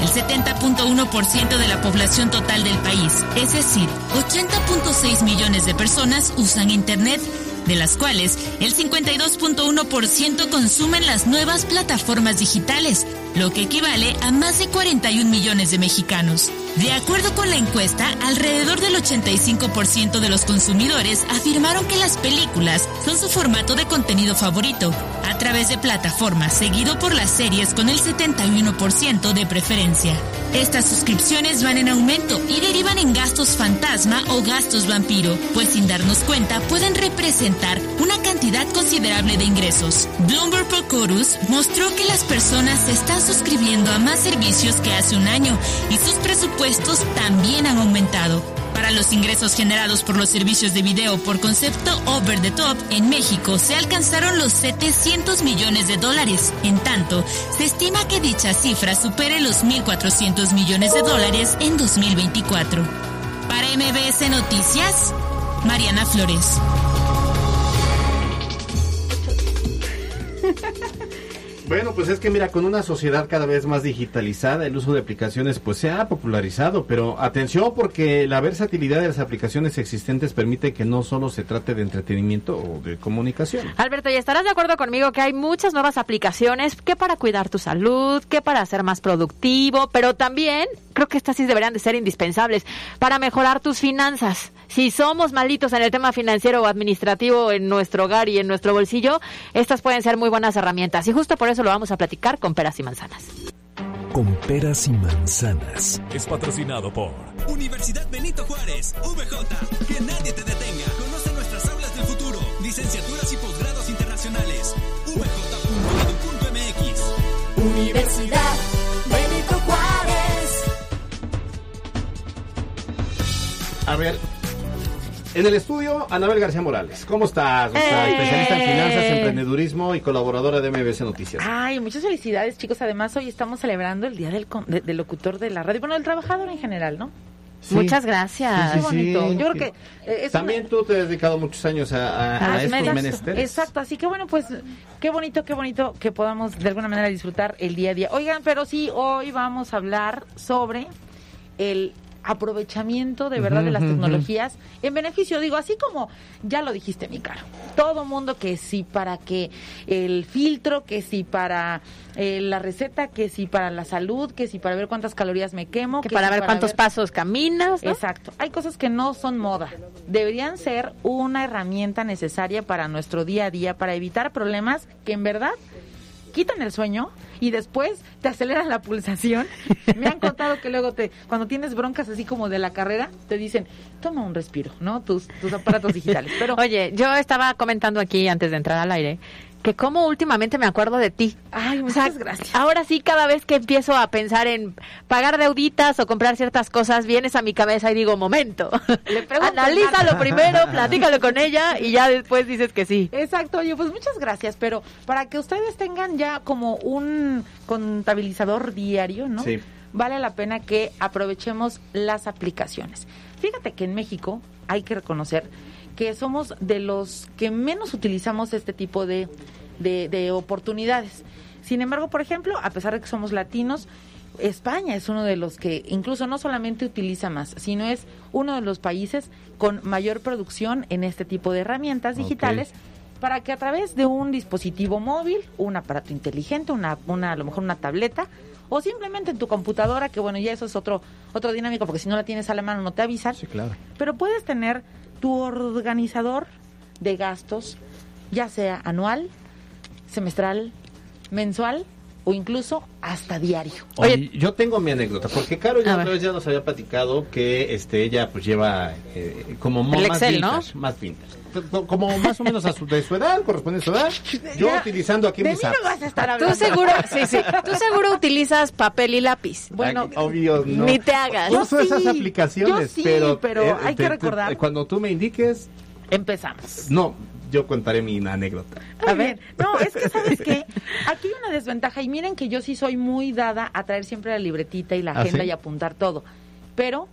El 70.1% de la población total del país, es decir, 80.6 millones de personas usan Internet, de las cuales el 52.1% consumen las nuevas plataformas digitales, lo que equivale a más de 41 millones de mexicanos. De acuerdo con la encuesta, alrededor del 85% de los consumidores afirmaron que las películas son su formato de contenido favorito, a través de plataformas, seguido por las series con el 71% de preferencia. Estas suscripciones van en aumento y derivan en gastos fantasma o gastos vampiro, pues sin darnos cuenta pueden representar una cantidad considerable de ingresos. Bloomberg Procorus mostró que las personas se están suscribiendo a más servicios que hace un año y sus presupuestos también han aumentado. Para los ingresos generados por los servicios de video por concepto over the top en México se alcanzaron los 700 millones de dólares. En tanto, se estima que dicha cifra supere los 1.400 millones de dólares en 2024. Para MBS Noticias, Mariana Flores. Bueno, pues es que mira, con una sociedad cada vez más digitalizada, el uso de aplicaciones pues se ha popularizado, pero atención porque la versatilidad de las aplicaciones existentes permite que no solo se trate de entretenimiento o de comunicación. Alberto, y estarás de acuerdo conmigo que hay muchas nuevas aplicaciones que para cuidar tu salud, que para ser más productivo, pero también creo que estas sí deberían de ser indispensables para mejorar tus finanzas. Si somos malitos en el tema financiero o administrativo en nuestro hogar y en nuestro bolsillo, estas pueden ser muy buenas herramientas. Y justo por eso lo vamos a platicar con peras y manzanas. Con peras y manzanas. Es patrocinado por Universidad Benito Juárez, VJ. Que nadie te detenga. Conoce nuestras aulas del futuro, licenciaturas y posgrados internacionales. VJ.edu.mx. Universidad Benito Juárez. A ver, en el estudio, Anabel García Morales. ¿Cómo estás? ¡Eh! especialista en finanzas, emprendedurismo y colaboradora de MBS Noticias. Ay, muchas felicidades, chicos. Además, hoy estamos celebrando el Día del, con- de- del Locutor de la Radio. Bueno, del trabajador en general, ¿no? Sí. Muchas gracias. Sí, Qué sí, bonito. Yo creo que eh, es También tú te has dedicado muchos años a, a- a estos menesteres. Exacto, así que bueno, pues qué bonito, qué bonito que podamos de alguna manera disfrutar el día a día. Oigan, pero sí, hoy vamos a hablar sobre el aprovechamiento de verdad de las tecnologías en beneficio, digo, así como ya lo dijiste, mi caro, todo mundo que sí para que el filtro, que sí para eh, la receta, que sí para la salud, que sí para ver cuántas calorías me quemo, Que que para sí ver cuántos pasos caminas, ¿no? Exacto. Hay cosas que no son moda. Deberían ser una herramienta necesaria para nuestro día a día, para evitar problemas que en verdad quitan el sueño y después te aceleran la pulsación. (laughs) Me han contado que luego te, cuando tienes broncas así como de la carrera, te dicen, toma un respiro, ¿no? Tus, tus aparatos digitales. Pero (laughs) Oye, yo estaba comentando aquí antes de entrar al aire que como últimamente me acuerdo de ti. Ay, O sea, muchas gracias. Ahora sí, cada vez que empiezo a pensar en pagar deuditas o comprar ciertas cosas, vienes a mi cabeza y digo, momento, Le (laughs) analízalo primero, (laughs) platícalo con ella y ya después dices que sí. Exacto, oye, pues muchas gracias, pero para que ustedes tengan ya como un contabilizador diario, ¿no? Sí. Vale la pena que aprovechemos las aplicaciones. Fíjate que en México hay que reconocer que somos de los que menos utilizamos este tipo de, de, de oportunidades. Sin embargo, por ejemplo, a pesar de que somos latinos, España es uno de los que incluso no solamente utiliza más, sino es uno de los países con mayor producción en este tipo de herramientas digitales para que a través de un dispositivo móvil, un aparato inteligente, una, una a lo mejor una tableta o simplemente en tu computadora, que bueno, ya eso es otro otro dinámico porque si no la tienes a la mano no te avisan. Sí, claro. Pero puedes tener tu organizador de gastos, ya sea anual, semestral, mensual o incluso hasta diario. Oye, yo tengo mi anécdota, porque Caro ya una vez ya nos había platicado que este ella pues lleva eh, como mo- El más Excel, ¿no? vintage, más vintage. Co- Como más o menos a su, de su edad, corresponde a su edad. Yo Ya, utilizando aquí de mis mí no vas a estar Tú hablando. seguro, sí, sí, (laughs) tú seguro utilizas papel y lápiz. Bueno, Ay, obvio, no. Ni te hagas. Yo Uso esas aplicaciones, yo sí, pero, pero eh, hay que te- te- recordar- cuando tú me indiques, empezamos. no, yo contaré mi anécdota. A ver, no, es que sabes qué, (laughs) aquí hay una desventaja y miren que yo sí soy muy dada a traer siempre la libretita y la ¿Ah, agenda sí? y apuntar todo, pero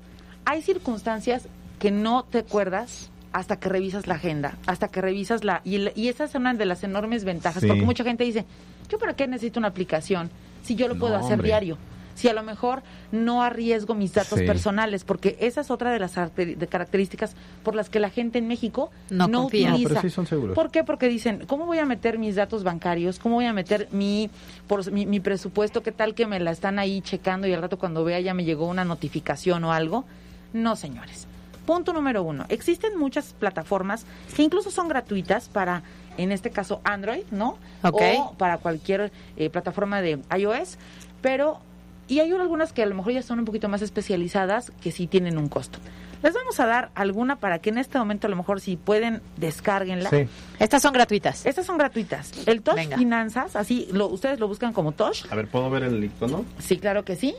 hay circunstancias que no te acuerdas hasta que revisas la agenda, hasta que revisas la y, el- y esa es una de las enormes ventajas, Sí. porque mucha gente dice, yo para qué necesito una aplicación si yo lo puedo No, hacer hombre. diario. Si a lo mejor no arriesgo mis datos Sí. personales, porque esa es otra de las de características por las que la gente en México No no, confía. No, utiliza. pero sí son seguros. ¿Por qué? Porque dicen, ¿cómo voy a meter mis datos bancarios? ¿Cómo voy a meter mi, por, mi, mi presupuesto? ¿Qué tal que me la están ahí checando y al rato cuando vea ya me llegó una notificación o algo? No, señores. Punto número uno. Existen muchas plataformas que incluso son gratuitas para, en este caso, Android, ¿no? Ok. O para cualquier eh, plataforma de iOS, pero... Y hay algunas que a lo mejor ya son un poquito más especializadas que sí tienen un costo. Les vamos a dar alguna para que en este momento a lo mejor si pueden descárguenla. Sí. Estas son gratuitas. Estas son gratuitas. El Tosh Venga. Finanzas, así, lo, ustedes lo buscan como Tosh. A ver, ¿puedo ver el icono? Sí, claro que sí.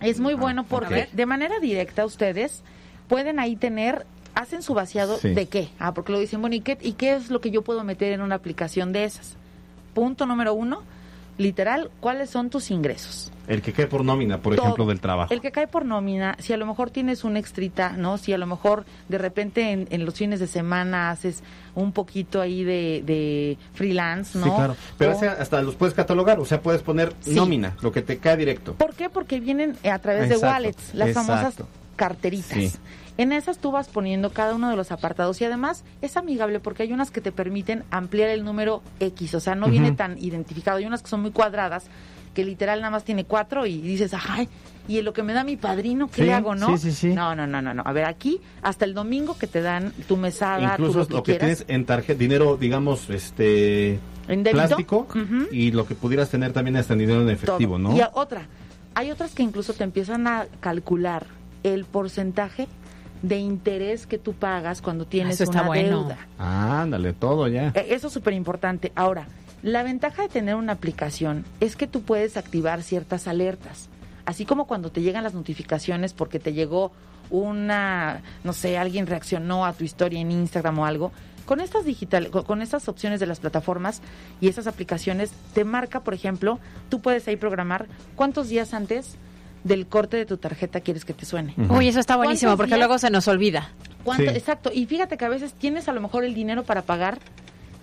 Es muy bueno porque de manera directa ustedes pueden ahí tener, hacen su vaciado Sí. de qué. Ah, porque lo dicen, bueno, ¿y qué, ¿y qué es lo que yo puedo meter en una aplicación de esas? Punto número uno, literal, ¿cuáles son tus ingresos? El que cae por nómina, por Todo. ejemplo, del trabajo. El que cae por nómina, si a lo mejor tienes un extrita, ¿no? Si a lo mejor de repente en, en los fines de semana haces un poquito ahí de, de freelance, ¿no? Sí, claro. Pero O- ese hasta los puedes catalogar, o sea, puedes poner Sí. nómina, lo que te cae directo. ¿Por qué? Porque vienen a través de wallets, las exacto. famosas carteritas. Sí. En esas tú vas poniendo cada uno de los apartados y además es amigable porque hay unas que te permiten ampliar el número X, o sea, no viene tan identificado. Hay unas que son muy cuadradas, que literal nada más tiene cuatro y dices, ay, y en lo que me da mi padrino, ¿qué Sí, le hago, no? sí, sí, sí. No, no, no, no, no. A ver, aquí hasta el domingo que te dan tu mesada, tu Incluso lo que, lo que tienes en tarjeta, dinero, digamos, este ¿En débito? plástico Ujú. y lo que pudieras tener también hasta en dinero en efectivo, todo. ¿no? Y a- otra, hay otras que incluso te empiezan a calcular el porcentaje de interés que tú pagas cuando tienes Eso está una bueno. deuda. Ándale, todo ya. Eh, Eso es súper importante. Ahora, la ventaja de tener una aplicación es que tú puedes activar ciertas alertas. Así como cuando te llegan las notificaciones porque te llegó una, no sé, alguien reaccionó a tu historia en Instagram o algo. Con estas digital, con, estas opciones de las plataformas y estas aplicaciones, te marca, por ejemplo, tú puedes ahí programar cuántos días antes del corte de tu tarjeta quieres que te suene. Uy, eso está buenísimo ¿Cuántos porque días? luego se nos olvida. ¿Cuánto? Sí. Exacto. Y fíjate que a veces tienes a lo mejor el dinero para pagar,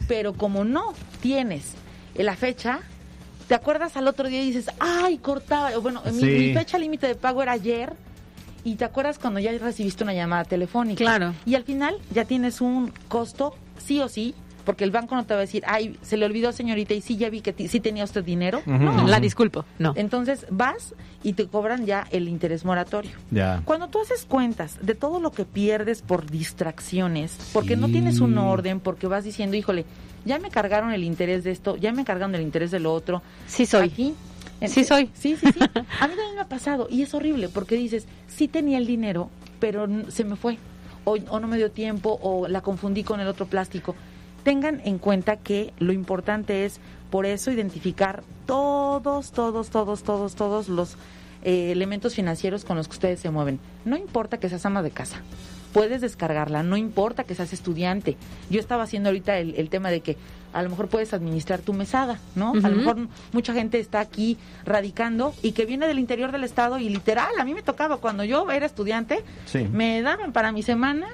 pero como no tienes la fecha, te acuerdas al otro día y dices, ay, cortaba. Bueno, mi- mi, fecha límite de pago era ayer. Y te acuerdas cuando ya recibiste una llamada telefónica. Claro. Y al final ya tienes un costo, sí o sí, Porque el banco no te va a decir, ay, se le olvidó señorita y sí ya vi que sí tenía usted dinero. Ujú. No. La disculpo, no. Entonces vas y te cobran ya el interés moratorio. Ya. Cuando tú haces cuentas de todo lo que pierdes por distracciones, porque no tienes un orden, porque vas diciendo, híjole, ya me cargaron el interés de esto, ya me cargaron el interés de lo otro. Sí soy. Aquí. en- Sí soy. Sí, sí, sí. (laughs) A mí también me ha pasado y es horrible porque dices, sí tenía el dinero, pero se me fue. O, o no me dio tiempo o la confundí con el otro plástico. Tengan en cuenta que lo importante es, por eso, identificar todos, todos, todos, todos, todos los eh, elementos financieros con los que ustedes se mueven. No importa que seas ama de casa, puedes descargarla, no importa que seas estudiante. Yo estaba haciendo ahorita el, el tema de que a lo mejor puedes administrar tu mesada, ¿no? A lo mejor mucha gente está aquí radicando y que viene del interior del estado y literal, a mí me tocaba cuando yo era estudiante, Sí. me daban para mi semana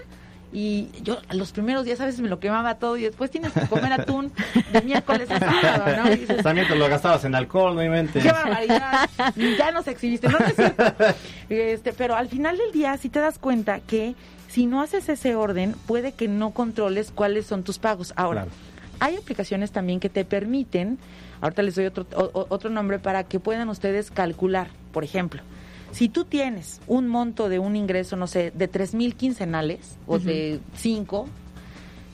y yo a los primeros días a veces me lo quemaba todo y después tienes que comer atún de miércoles a sábado, ¿no? Y dices, También te lo gastabas en alcohol, no inventes. ¡Qué barbaridad! Ya nos exhibiste, no, no es cierto. Este, pero al final del día sí te das cuenta que si no haces ese orden, puede que no controles cuáles son tus pagos. Ahora, Claro. hay aplicaciones también que te permiten, ahorita les doy otro, o- otro nombre para que puedan ustedes calcular, por ejemplo. Si tú tienes un monto de un ingreso, no sé, de tres mil quincenales o de cinco,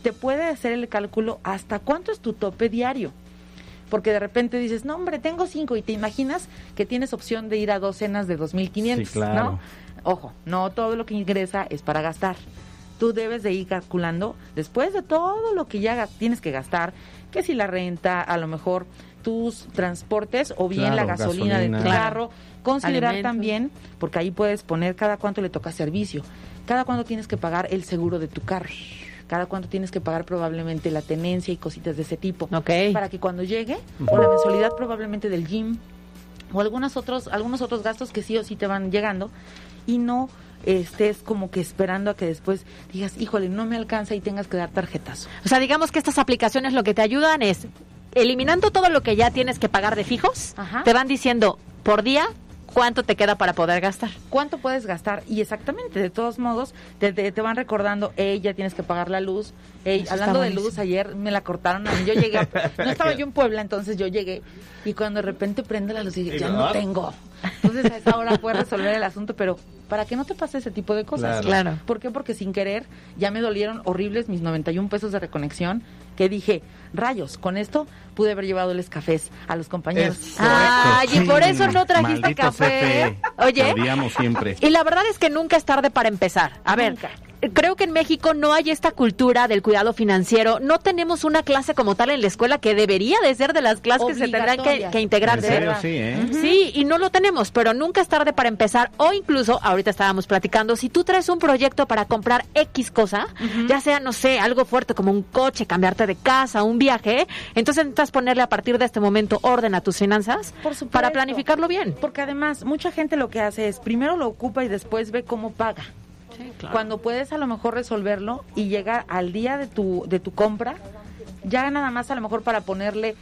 te puede hacer el cálculo hasta cuánto es tu tope diario. Porque de repente dices, no, hombre, tengo cinco y te imaginas que tienes opción de ir a dos cenas de 2.500, Sí, claro. ¿no? Ojo, no todo lo que ingresa es para gastar. Tú debes de ir calculando, después de todo lo que ya tienes que gastar, que si la renta, a lo mejor tus transportes o bien Claro, la gasolina, de gasolina. tu Claro. carro, considerar Alimentos. también, porque ahí puedes poner cada cuánto le toca servicio, cada cuánto tienes que pagar el seguro de tu carro, cada cuánto tienes que pagar probablemente la tenencia y cositas de ese tipo, Ok. para que cuando llegue, o la mensualidad probablemente del gym, o algunos otros, algunos otros gastos que sí o sí te van llegando, y no estés como que esperando a que después digas, híjole, no me alcanza y tengas que dar tarjetazo. O sea, digamos que estas aplicaciones lo que te ayudan es, eliminando todo lo que ya tienes que pagar de fijos, Ajá. te van diciendo por día cuánto te queda para poder gastar. cuánto puedes gastar y exactamente de todos modos te, te, te van recordando hey ya tienes que pagar la luz Ey, Eso hablando de luz ayer me la cortaron a mí yo llegué a- (laughs) no estaba yo en Puebla entonces yo llegué y cuando de repente prende la luz y dije ya no tengo entonces a esa hora puedes resolver el asunto pero para que no te pase ese tipo de cosas Claro. Claro. ¿por qué? porque sin querer ya me dolieron horribles mis 91 pesos de reconexión que dije rayos con esto pude haber llevado les cafés a los compañeros Es Ay, y por eso no trajiste maldito café. CFE. Oye. Siempre. Y la verdad es que nunca es tarde para empezar. A ver, Nunca. Creo que en México no hay esta cultura del cuidado financiero. No tenemos una clase como tal en la escuela que debería de ser de las clases que se tendrán que, integrar. serio, verdad. sí, ¿eh? Sí, y no lo tenemos, pero nunca es tarde para empezar. O incluso, ahorita estábamos platicando, si tú traes un proyecto para comprar X cosa, ya sea, no sé, algo fuerte como un coche, cambiarte de casa, un viaje, entonces necesitas ponerle a partir de este momento orden a tus finanzas Por supuesto. para planificarlo bien. Porque además, mucha gente lo que hace es primero lo ocupa y después ve cómo paga. Cuando puedes a lo mejor resolverlo y llegar al día de tu, de tu compra, ya nada más a lo mejor para ponerle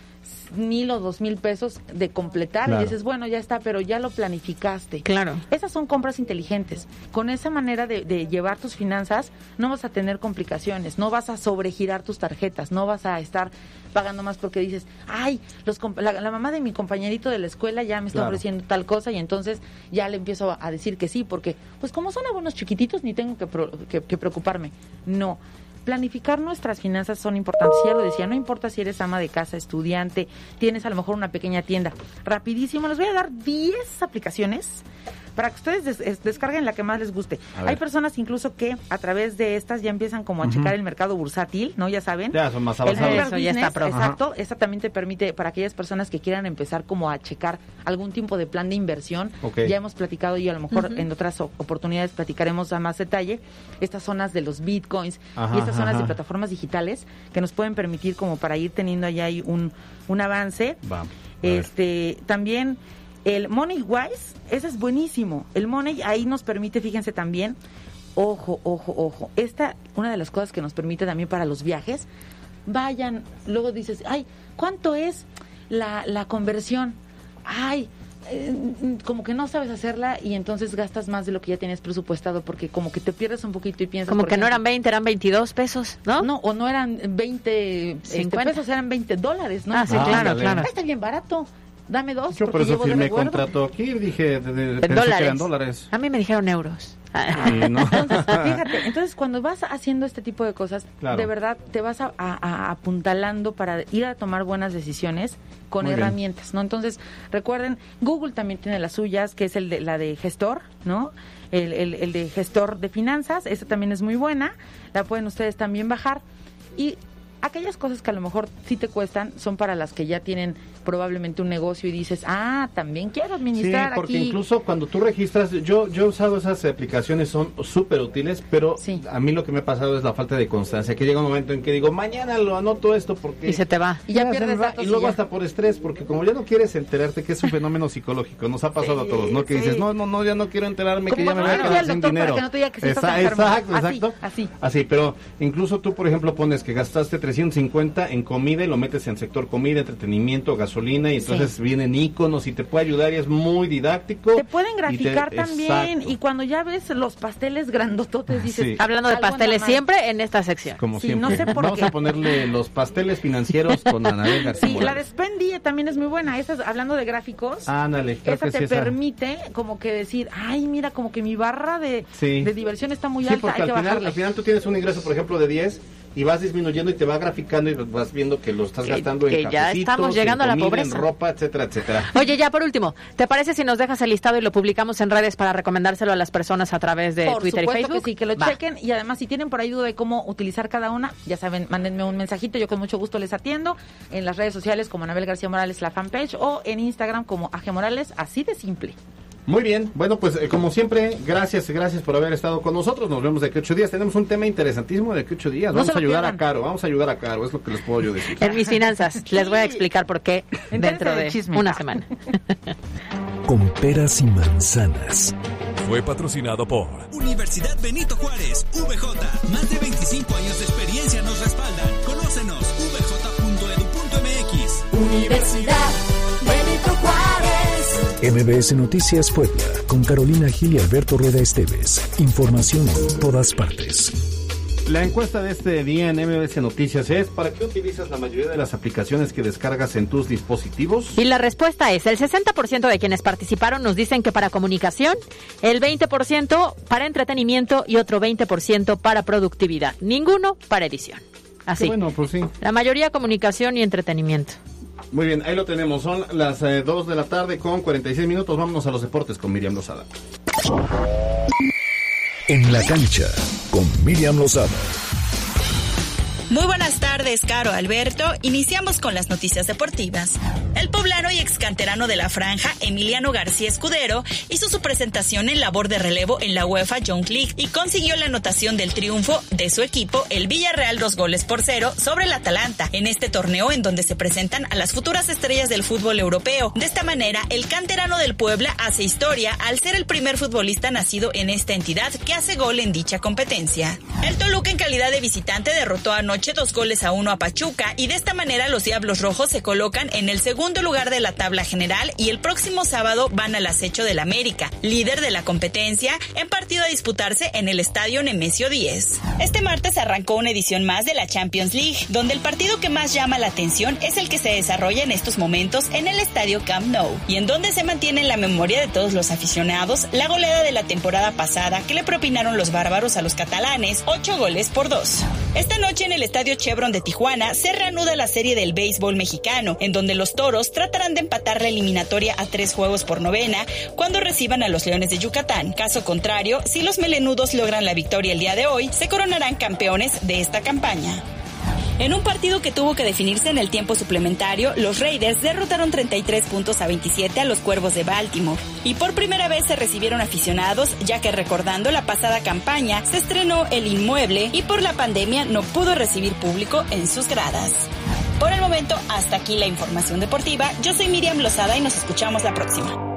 mil o dos mil pesos de completar Claro. y dices, bueno, ya está, pero ya lo planificaste. Claro. Esas son compras inteligentes. Con esa manera de, de llevar tus finanzas, no vas a tener complicaciones, no vas a sobregirar tus tarjetas, no vas a estar pagando más porque dices, ay, los la, la mamá de mi compañerito de la escuela ya me está Claro. ofreciendo tal cosa y entonces ya le empiezo a, a decir que sí, porque pues como son abonos chiquititos ni tengo que, pro- que- que preocuparme. No. Planificar nuestras finanzas son importantes. Ya lo decía, no importa si eres ama de casa, estudiante, tienes a lo mejor una pequeña tienda. Rapidísimo, les voy a dar 10 aplicaciones para que ustedes des- es- descarguen la que más les guste. Hay personas incluso que a través de estas ya empiezan como a checar el mercado bursátil, ¿no? Ya saben. Ya son más avanzados. Eso ya está. Exacto, esta también te permite para aquellas personas que quieran empezar como a checar algún tipo de plan de inversión. Ya hemos platicado y a lo mejor en otras oportunidades platicaremos a más detalle estas zonas de los bitcoins Ajá, y estas zonas ajá. de plataformas digitales que nos pueden permitir como para ir teniendo allá ahí un, un avance. Va, a ver. Este, también el Money Wise, ese es buenísimo. El Money ahí nos permite, fíjense también, ojo, ojo, ojo. Esta, una de las cosas que nos permite también para los viajes, vayan, luego dices, ay, ¿cuánto es la, la conversión? Ay, eh, como que no sabes hacerla y entonces gastas más de lo que ya tienes presupuestado porque como que te pierdes un poquito y piensas... Como que no eran 20, eran 22 pesos, ¿no? No, o no eran 20 este, 50. pesos, eran 20 dólares, ¿no? Ah, sí, Ah, claro, claro. Está bien barato. Dame dos. Yo por eso firmé contrato aquí, dije, de- de- En pensé dólares. que eran dólares. A mí me dijeron euros. (laughs) No. (laughs) Entonces, fíjate, (laughs) entonces cuando vas haciendo este tipo de cosas, Claro. de verdad te vas a, a- a- apuntalando para ir a tomar buenas decisiones con Muy herramientas, ¿no? Entonces, recuerden, Google también tiene las suyas, que es el de, la de gestor, ¿no? El, el- el de gestor de finanzas, esta también es muy buena, la pueden ustedes también bajar. Y aquellas cosas que a lo mejor sí te cuestan son para las que ya tienen probablemente un negocio y dices, ah, también quiero Sí, administrar porque aquí. incluso cuando tú registras, yo, yo he usado esas aplicaciones, son súper útiles, pero a mí lo que me ha pasado es la falta de constancia, que llega un momento en que digo, mañana lo anoto esto porque... Y se te va. Y ya me pierdes datos Y y luego ya. hasta por estrés, porque como ya no quieres enterarte, que es un fenómeno (laughs) psicológico, nos ha pasado a todos, ¿no? Que sí. dices, no, no, no, ya no quiero enterarme, que ya me voy a quedar sin dinero. que no sí enfermo. exacto, Así, exacto. así. Así, pero incluso tú, por ejemplo, pones que gastaste 350 en comida y lo metes en sector comida, entretenimiento, gasolina, y entonces vienen iconos y te puede ayudar y es muy didáctico. Te pueden y te- graficar también exacto. y cuando ya ves los pasteles grandototes dices Sí. Hablando de pasteles siempre en esta sección. Como Sí, siempre. no sé por Vamos qué. a ponerle los pasteles financieros con (laughs) Anabel García Sí, la de también es muy buena. Esa es- hablando de gráficos, Ándale, creo esa que te sí esa. permite como que decir, ay, mira, como que mi barra de, Sí. de diversión está muy Sí, alta, porque hay al que final, bajarle. al final tú tienes un ingreso, por ejemplo, de 10 y vas disminuyendo y te va graficando y vas viendo que lo estás Que- gastando que en ya estamos llegando en a la comida, pobreza. en ropa, etcétera, etcétera. Oye, ya por último, ¿te parece si nos dejas el listado y lo publicamos en redes para recomendárselo a las personas a través de Por Twitter y Facebook? que sí, que lo Va. chequen y además si tienen por ahí duda de cómo utilizar cada una, ya saben, mándenme un mensajito, yo con mucho gusto les atiendo en las redes sociales como Anabel García Morales, la fanpage, o en Instagram como Aje Morales, así de simple. Muy bien, bueno, pues eh, como siempre, gracias, gracias por haber estado con nosotros. Nos vemos de aquí a ocho días. Tenemos un tema interesantísimo de aquí a ocho días. No Vamos a ayudar pierdan. a Caro, vamos a ayudar a Caro, es lo que les puedo yo decir. En mis finanzas. Les voy a explicar por qué (laughs) dentro de una semana. (laughs) Con peras y manzanas. Fue patrocinado por Universidad Benito Juárez, VJ. Más de 25 años de experiencia nos respaldan. Conócenos, vj.edu.mx. Universidad. MBS Noticias Puebla, con Carolina Gil y Alberto Rueda Esteves. Información en todas partes. La encuesta de este día en MBS Noticias es, ¿para qué utilizas la mayoría de las aplicaciones que descargas en tus dispositivos? Y la respuesta es, el 60% de quienes participaron nos dicen que para comunicación, el 20% para entretenimiento y otro 20% para productividad. Ninguno para edición. Así. Bueno, pues sí. La mayoría comunicación y entretenimiento. Muy bien, ahí lo tenemos. Son las 2 de la tarde con 46 minutos. Vámonos a los deportes con Miriam Lozada. En la cancha, con Miriam Lozada. Muy buenas tardes, Caro Alberto. Iniciamos con las noticias deportivas. El poblano y excanterano de la franja, Emiliano García Escudero, hizo su presentación en labor de relevo en la UEFA Young League y consiguió la anotación del triunfo de su equipo, el Villarreal, dos goles por cero, sobre el Atalanta, en este torneo en donde se presentan a las futuras estrellas del fútbol europeo. De esta manera, el canterano del Puebla hace historia al ser el primer futbolista nacido en esta entidad que hace gol en dicha competencia. El Toluca en calidad de visitante derrotó anoche dos goles a uno a Pachuca y de esta manera los Diablos Rojos se colocan en el segundo lugar de la tabla general y el próximo sábado van al acecho del América, líder de la competencia, en partido a disputarse en el estadio Nemesio 10. Este martes arrancó una edición más de la Champions League, donde el partido que más llama la atención es el que se desarrolla en estos momentos en el estadio Camp Nou y en donde se mantiene en la memoria de todos los aficionados la goleada de la temporada pasada que le propinaron los bárbaros a los catalanes, 8 goles por 2. Esta noche en el estadio Chevron de Tijuana se reanuda la serie del béisbol mexicano, en donde los toros tratarán de empatar la eliminatoria a tres juegos por novena cuando reciban a los Leones de Yucatán. Caso contrario, si los melenudos logran la victoria el día de hoy, se coronarán campeones de esta campaña. En un partido que tuvo que definirse en el tiempo suplementario, los Raiders derrotaron 33 puntos a 27 a los Cuervos de Baltimore. Y por primera vez se recibieron aficionados, ya que recordando la pasada campaña, se estrenó El Inmueble y por la pandemia no pudo recibir público en sus gradas. Por el momento, hasta aquí la información deportiva. Yo soy Miriam Lozada y nos escuchamos la próxima.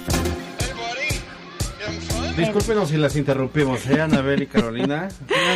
Discúlpenos si las interrumpimos, ¿eh, Anabel y Carolina?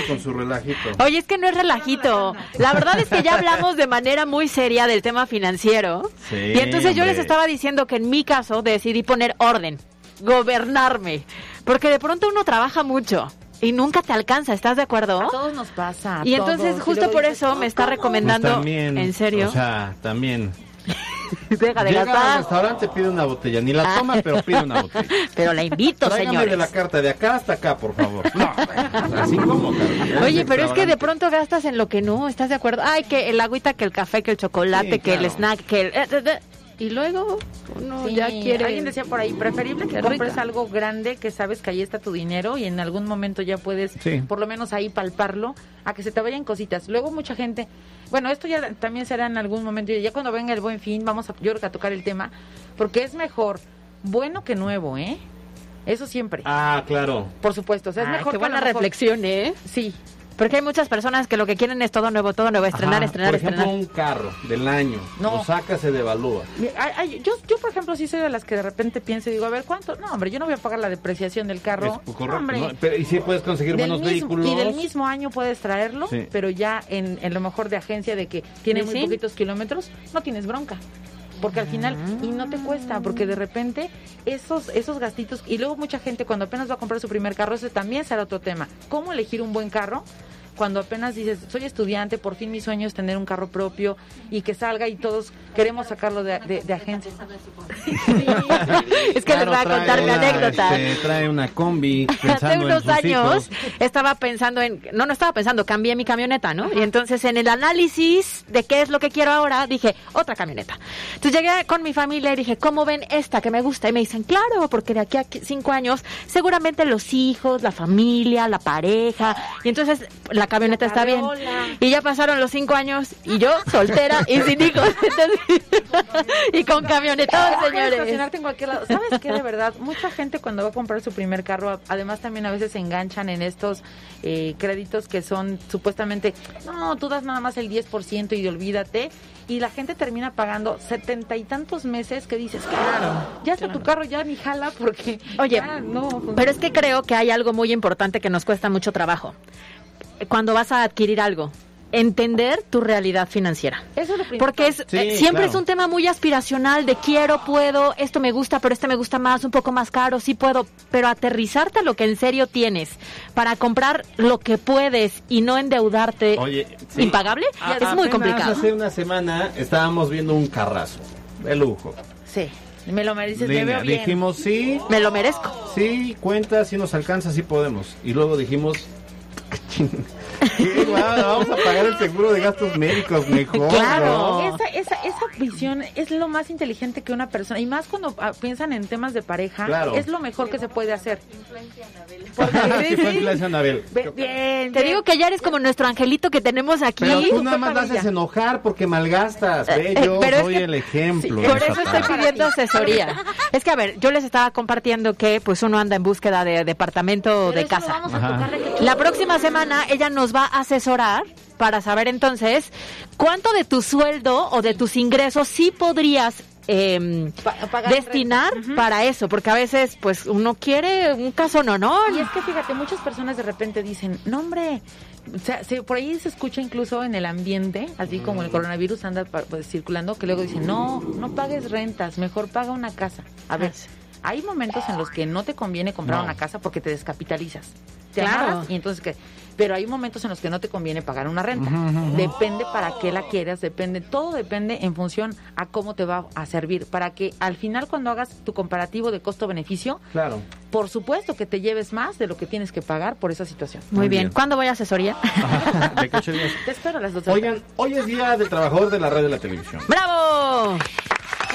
Con su relajito. Oye, es que no es relajito. La verdad es que ya hablamos de manera muy seria del tema financiero. Sí, y entonces yo les estaba diciendo que en mi caso decidí poner orden, gobernarme. Porque de pronto uno trabaja mucho y nunca te alcanza, ¿estás de acuerdo? A todos nos pasa. a Y entonces todos. justo por dices, eso "Oh, me está ¿cómo?". recomendando, Pues también, ¿en serio? O sea, también. (laughs) (laughs) Deja de Llega al gastar. restaurante, pide una botella. Ni la toma, (laughs) pero pide una botella. Pero la invito, señores. de la carta de acá hasta acá, por favor. (laughs) No, así como, Carolina. Oye, pero es que de pronto gastas en lo que no, ¿estás de acuerdo? Ay, que el agüita, que el café, que el chocolate, Sí, que el claro. snack, que el... Y luego uno Sí, ya quiere... Alguien decía por ahí, preferible que compres rica. algo grande que sabes que ahí está tu dinero y en algún momento ya puedes Sí. por lo menos ahí palparlo, a que se te vayan cositas. Luego mucha gente, bueno, esto ya también será en algún momento, ya cuando venga el buen fin, vamos a, yo creo que a tocar el tema, porque es mejor bueno que nuevo, ¿eh? Eso siempre. Ah, claro. Por supuesto, o sea, es Ay, mejor qué buena mejor- reflexión, ¿eh? Sí. Porque hay muchas personas que lo que quieren es todo nuevo, todo nuevo, estrenar, Ajá, estrenar, Por ejemplo, estrenar. un carro del año. No. Lo saca, se devalúa. Mi- ay, ay, yo, yo, por ejemplo, sí soy de las que de repente pienso y digo, a ver, ¿cuánto? No, hombre, yo no voy a pagar la depreciación del carro. Es correcto. Hombre, ¿no? Pero, y si puedes conseguir buenos mismo- vehículos. Y del mismo año puedes traerlo, Sí. pero ya en, en lo mejor de agencia de que tiene ¿Sí, muy sí? poquitos kilómetros, no tienes bronca. Porque al final, y no te cuesta, porque de repente esos, esos gastitos, y luego mucha gente cuando apenas va a comprar su primer carro, ese también será otro tema. ¿Cómo elegir un buen carro? Cuando apenas dices, soy estudiante, por fin mi sueño es tener un carro propio y que salga y todos queremos sacarlo de, de, de agencia. Es que les voy a contar mi anécdota. este, trae una combi (laughs) Hace unos años hijos. estaba pensando en, no, no estaba pensando, cambié mi camioneta, ¿no? Y entonces en el análisis de qué es lo que quiero ahora, dije, otra camioneta. Entonces llegué con mi familia y dije, ¿cómo ven esta que me gusta? Y me dicen, claro, porque de aquí a cinco años, seguramente los hijos, la familia, la pareja, y entonces la camioneta está bien. Y ya pasaron los cinco años y yo soltera y sin hijos. Entonces, (laughs) (laughs) y con camionetón, señores. estacionarte en cualquier lado. ¿Sabes qué? De verdad, mucha gente cuando va a comprar su primer carro, además también a veces se enganchan en estos eh, créditos que son supuestamente, no, tú das nada más el 10% y olvídate. Y la gente termina pagando setenta y tantos meses que dices, claro, ya hasta tu carro ya ni jala porque Oye, ya no funciona. Pero es que creo que hay algo muy importante que nos cuesta mucho trabajo. Cuando vas a adquirir algo, entender tu realidad financiera. Eso es lo principal. Porque es, Sí, eh, siempre claro. es un tema muy aspiracional de quiero, puedo, esto me gusta, pero este me gusta más, un poco más caro, sí puedo, pero aterrizarte a lo que en serio tienes para comprar lo que puedes y no endeudarte Oye, sí. impagable A- es muy complicado. Hace una semana estábamos viendo un carrazo de lujo. Sí, me lo mereces, me Lina, veo bien. dijimos sí, Me lo merezco. sí, cuenta, sí nos alcanza, sí podemos. Y luego dijimos, 进。(laughs) ¿qué? Vamos a pagar el seguro de gastos médicos mejor. Claro. ¿no? Esa, esa, esa visión es lo más inteligente que una persona, y más cuando ah, piensan en temas de pareja, Claro. es lo mejor que se puede hacer. (laughs) Sí, influencia, Anabel. Be- Bien, Te bien. digo que ya eres como nuestro angelito que tenemos aquí. Pero tú Sí, nada más la haces enojar porque malgastas. Ve, Eh, yo pero es soy que- el ejemplo. Por en eso estoy pidiendo asesoría. Es que, a ver, yo les estaba compartiendo que pues uno anda en búsqueda de departamento Pero de casa. vamos a La próxima semana ella nos va a asesorar para saber entonces cuánto de tu sueldo o de tus ingresos sí podrías em, Pa- destinar para eso, porque a veces pues uno quiere un caso no, no. Y es que fíjate, muchas personas de repente dicen, no hombre, o sea, se- por ahí se escucha incluso en el ambiente, así como el coronavirus anda pues, circulando, que luego dicen, no, no pagues rentas, mejor paga una casa. A ver, hay momentos en los que no te conviene comprar No. una casa porque te descapitalizas. Te Claro. y entonces que pero hay momentos en los que no te conviene pagar una renta. Depende para qué la quieras, depende, todo depende en función a cómo te va a servir para que al final cuando hagas tu comparativo de costo-beneficio, Claro. por supuesto que te lleves más de lo que tienes que pagar por esa situación. Muy, Muy bien. bien. ¿Cuándo voy a asesoría? (laughs) ¿De qué días? Te espero a las dos de la Oigan, hoy es día del trabajador de la red de la televisión. ¡Bravo!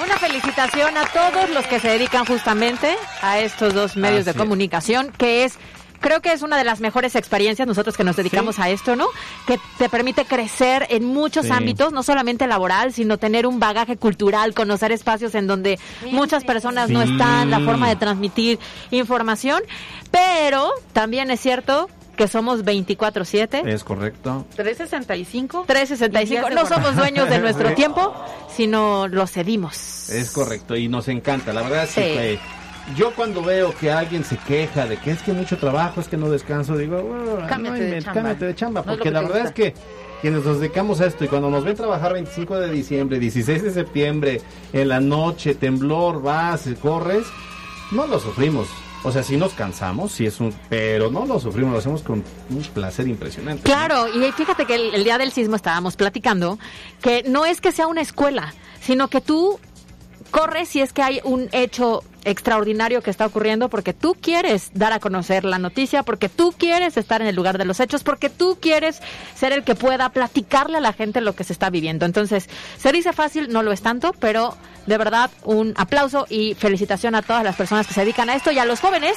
Una felicitación a todos los que se dedican justamente a estos dos medios Así de es. comunicación, que es creo que es una de las mejores experiencias nosotros que nos dedicamos a esto, ¿no? Que te permite crecer en muchos Sí. ámbitos, no solamente laboral, sino tener un bagaje cultural, conocer espacios en donde muchas personas no están, la forma de transmitir información, pero también es cierto que somos 24/7. Es correcto. 365. 365. Y ya No somos dueños de nuestro (laughs) tiempo, sino lo cedimos. Es correcto y nos encanta. La verdad sí. Sí. que yo cuando veo que alguien se queja de que es que mucho trabajo, es que no descanso, digo, "Bueno, Cámbiate no de chamba". cámbiate de chamba, No porque que la verdad gusta. es que quienes nos dedicamos a esto y cuando nos ven trabajar 25 de diciembre, 16 de septiembre, en la noche, temblor, vas, corres, no lo sufrimos. O sea, sí nos cansamos, sí es un, pero no lo sufrimos, lo hacemos con un placer impresionante. Claro, y fíjate que el, el día del sismo estábamos platicando que no es que sea una escuela, sino que tú corres si es que hay un hecho extraordinario que está ocurriendo porque tú quieres dar a conocer la noticia, porque tú quieres estar en el lugar de los hechos, porque tú quieres ser el que pueda platicarle a la gente lo que se está viviendo. Entonces, se dice fácil, no lo es tanto, pero de verdad un aplauso y felicitación a todas las personas que se dedican a esto y a los jóvenes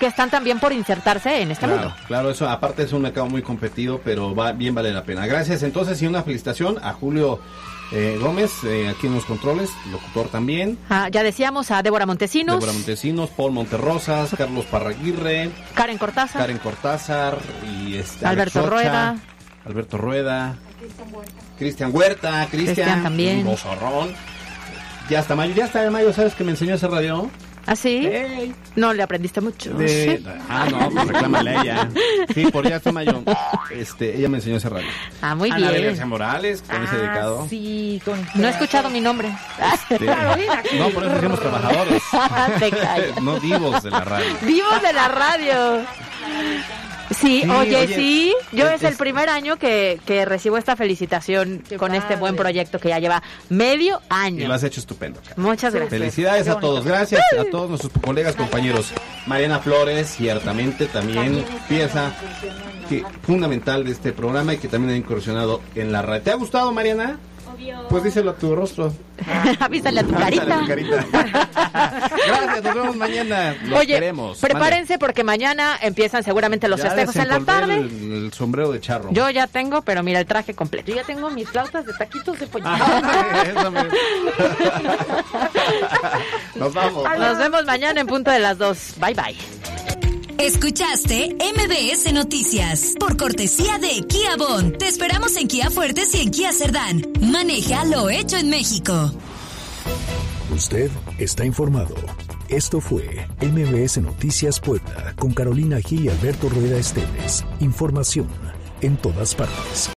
que están también por insertarse en este Claro, mundo. claro, eso aparte es un mercado muy competido, pero va bien vale la pena. Gracias entonces y una felicitación a Julio eh, Gómez, eh, aquí en los controles, locutor también. Ah, ya decíamos a Débora Montesinos, Débora Montesinos, Paul Monterrosas, (laughs) Carlos Parraguirre, Karen Cortázar, Karen Cortázar y este, Alberto Alex Rocha, Rueda. Alberto Rueda, Cristian Huerta, Cristian, también. un bozarrón. Ya hasta mayo, ya hasta mayo, ¿sabes que me enseñó ese radio? ¿Ah, sí? No le aprendiste mucho. De- Sí. Ah, no, pues reclámale a ella. Sí, por ya hasta mayo. Este, ella me enseñó ese radio. Ah, muy Ana bien. García Morales, con ese dedicado. Sí, con No he escuchado mi nombre. Este, (laughs) no, por eso decimos trabajadores. (laughs) Te callas. no divos de la radio. Vivos de la radio. Sí, Sí, oye, oye, sí, yo es- es, el primer año que, que recibo esta felicitación con este buen proyecto que ya lleva medio Y año. lo has hecho estupendo. Muchas gracias. Felicidades a todos. Gracias a todos nuestros colegas, compañeros. Mariana Flores, ciertamente también pieza que- fundamental de este programa y que también ha incursionado en la radio. ¿Te ha gustado, Mariana? Pues díselo a tu rostro. (laughs) Avísale a tu carita. a tu carita. (laughs) Gracias, nos vemos mañana. Los Oye, queremos. prepárense porque mañana empiezan seguramente los. Ya festejos en la tarde. El, el sombrero de charro. Yo ya tengo, pero mira el traje completo. Yo ya tengo mis flautas de taquitos de. (laughs) Eso me- Nos vamos. Nos vemos mañana en punto de las dos. Bye bye. Escuchaste MBS Noticias por cortesía de Kia Bon. Te esperamos en Kia Fuertes y en Kia Cerdán. Maneja lo hecho en México. Usted está informado. Esto fue MBS Noticias Puebla con Carolina Gil y Alberto Rueda Esteves. Información en todas partes.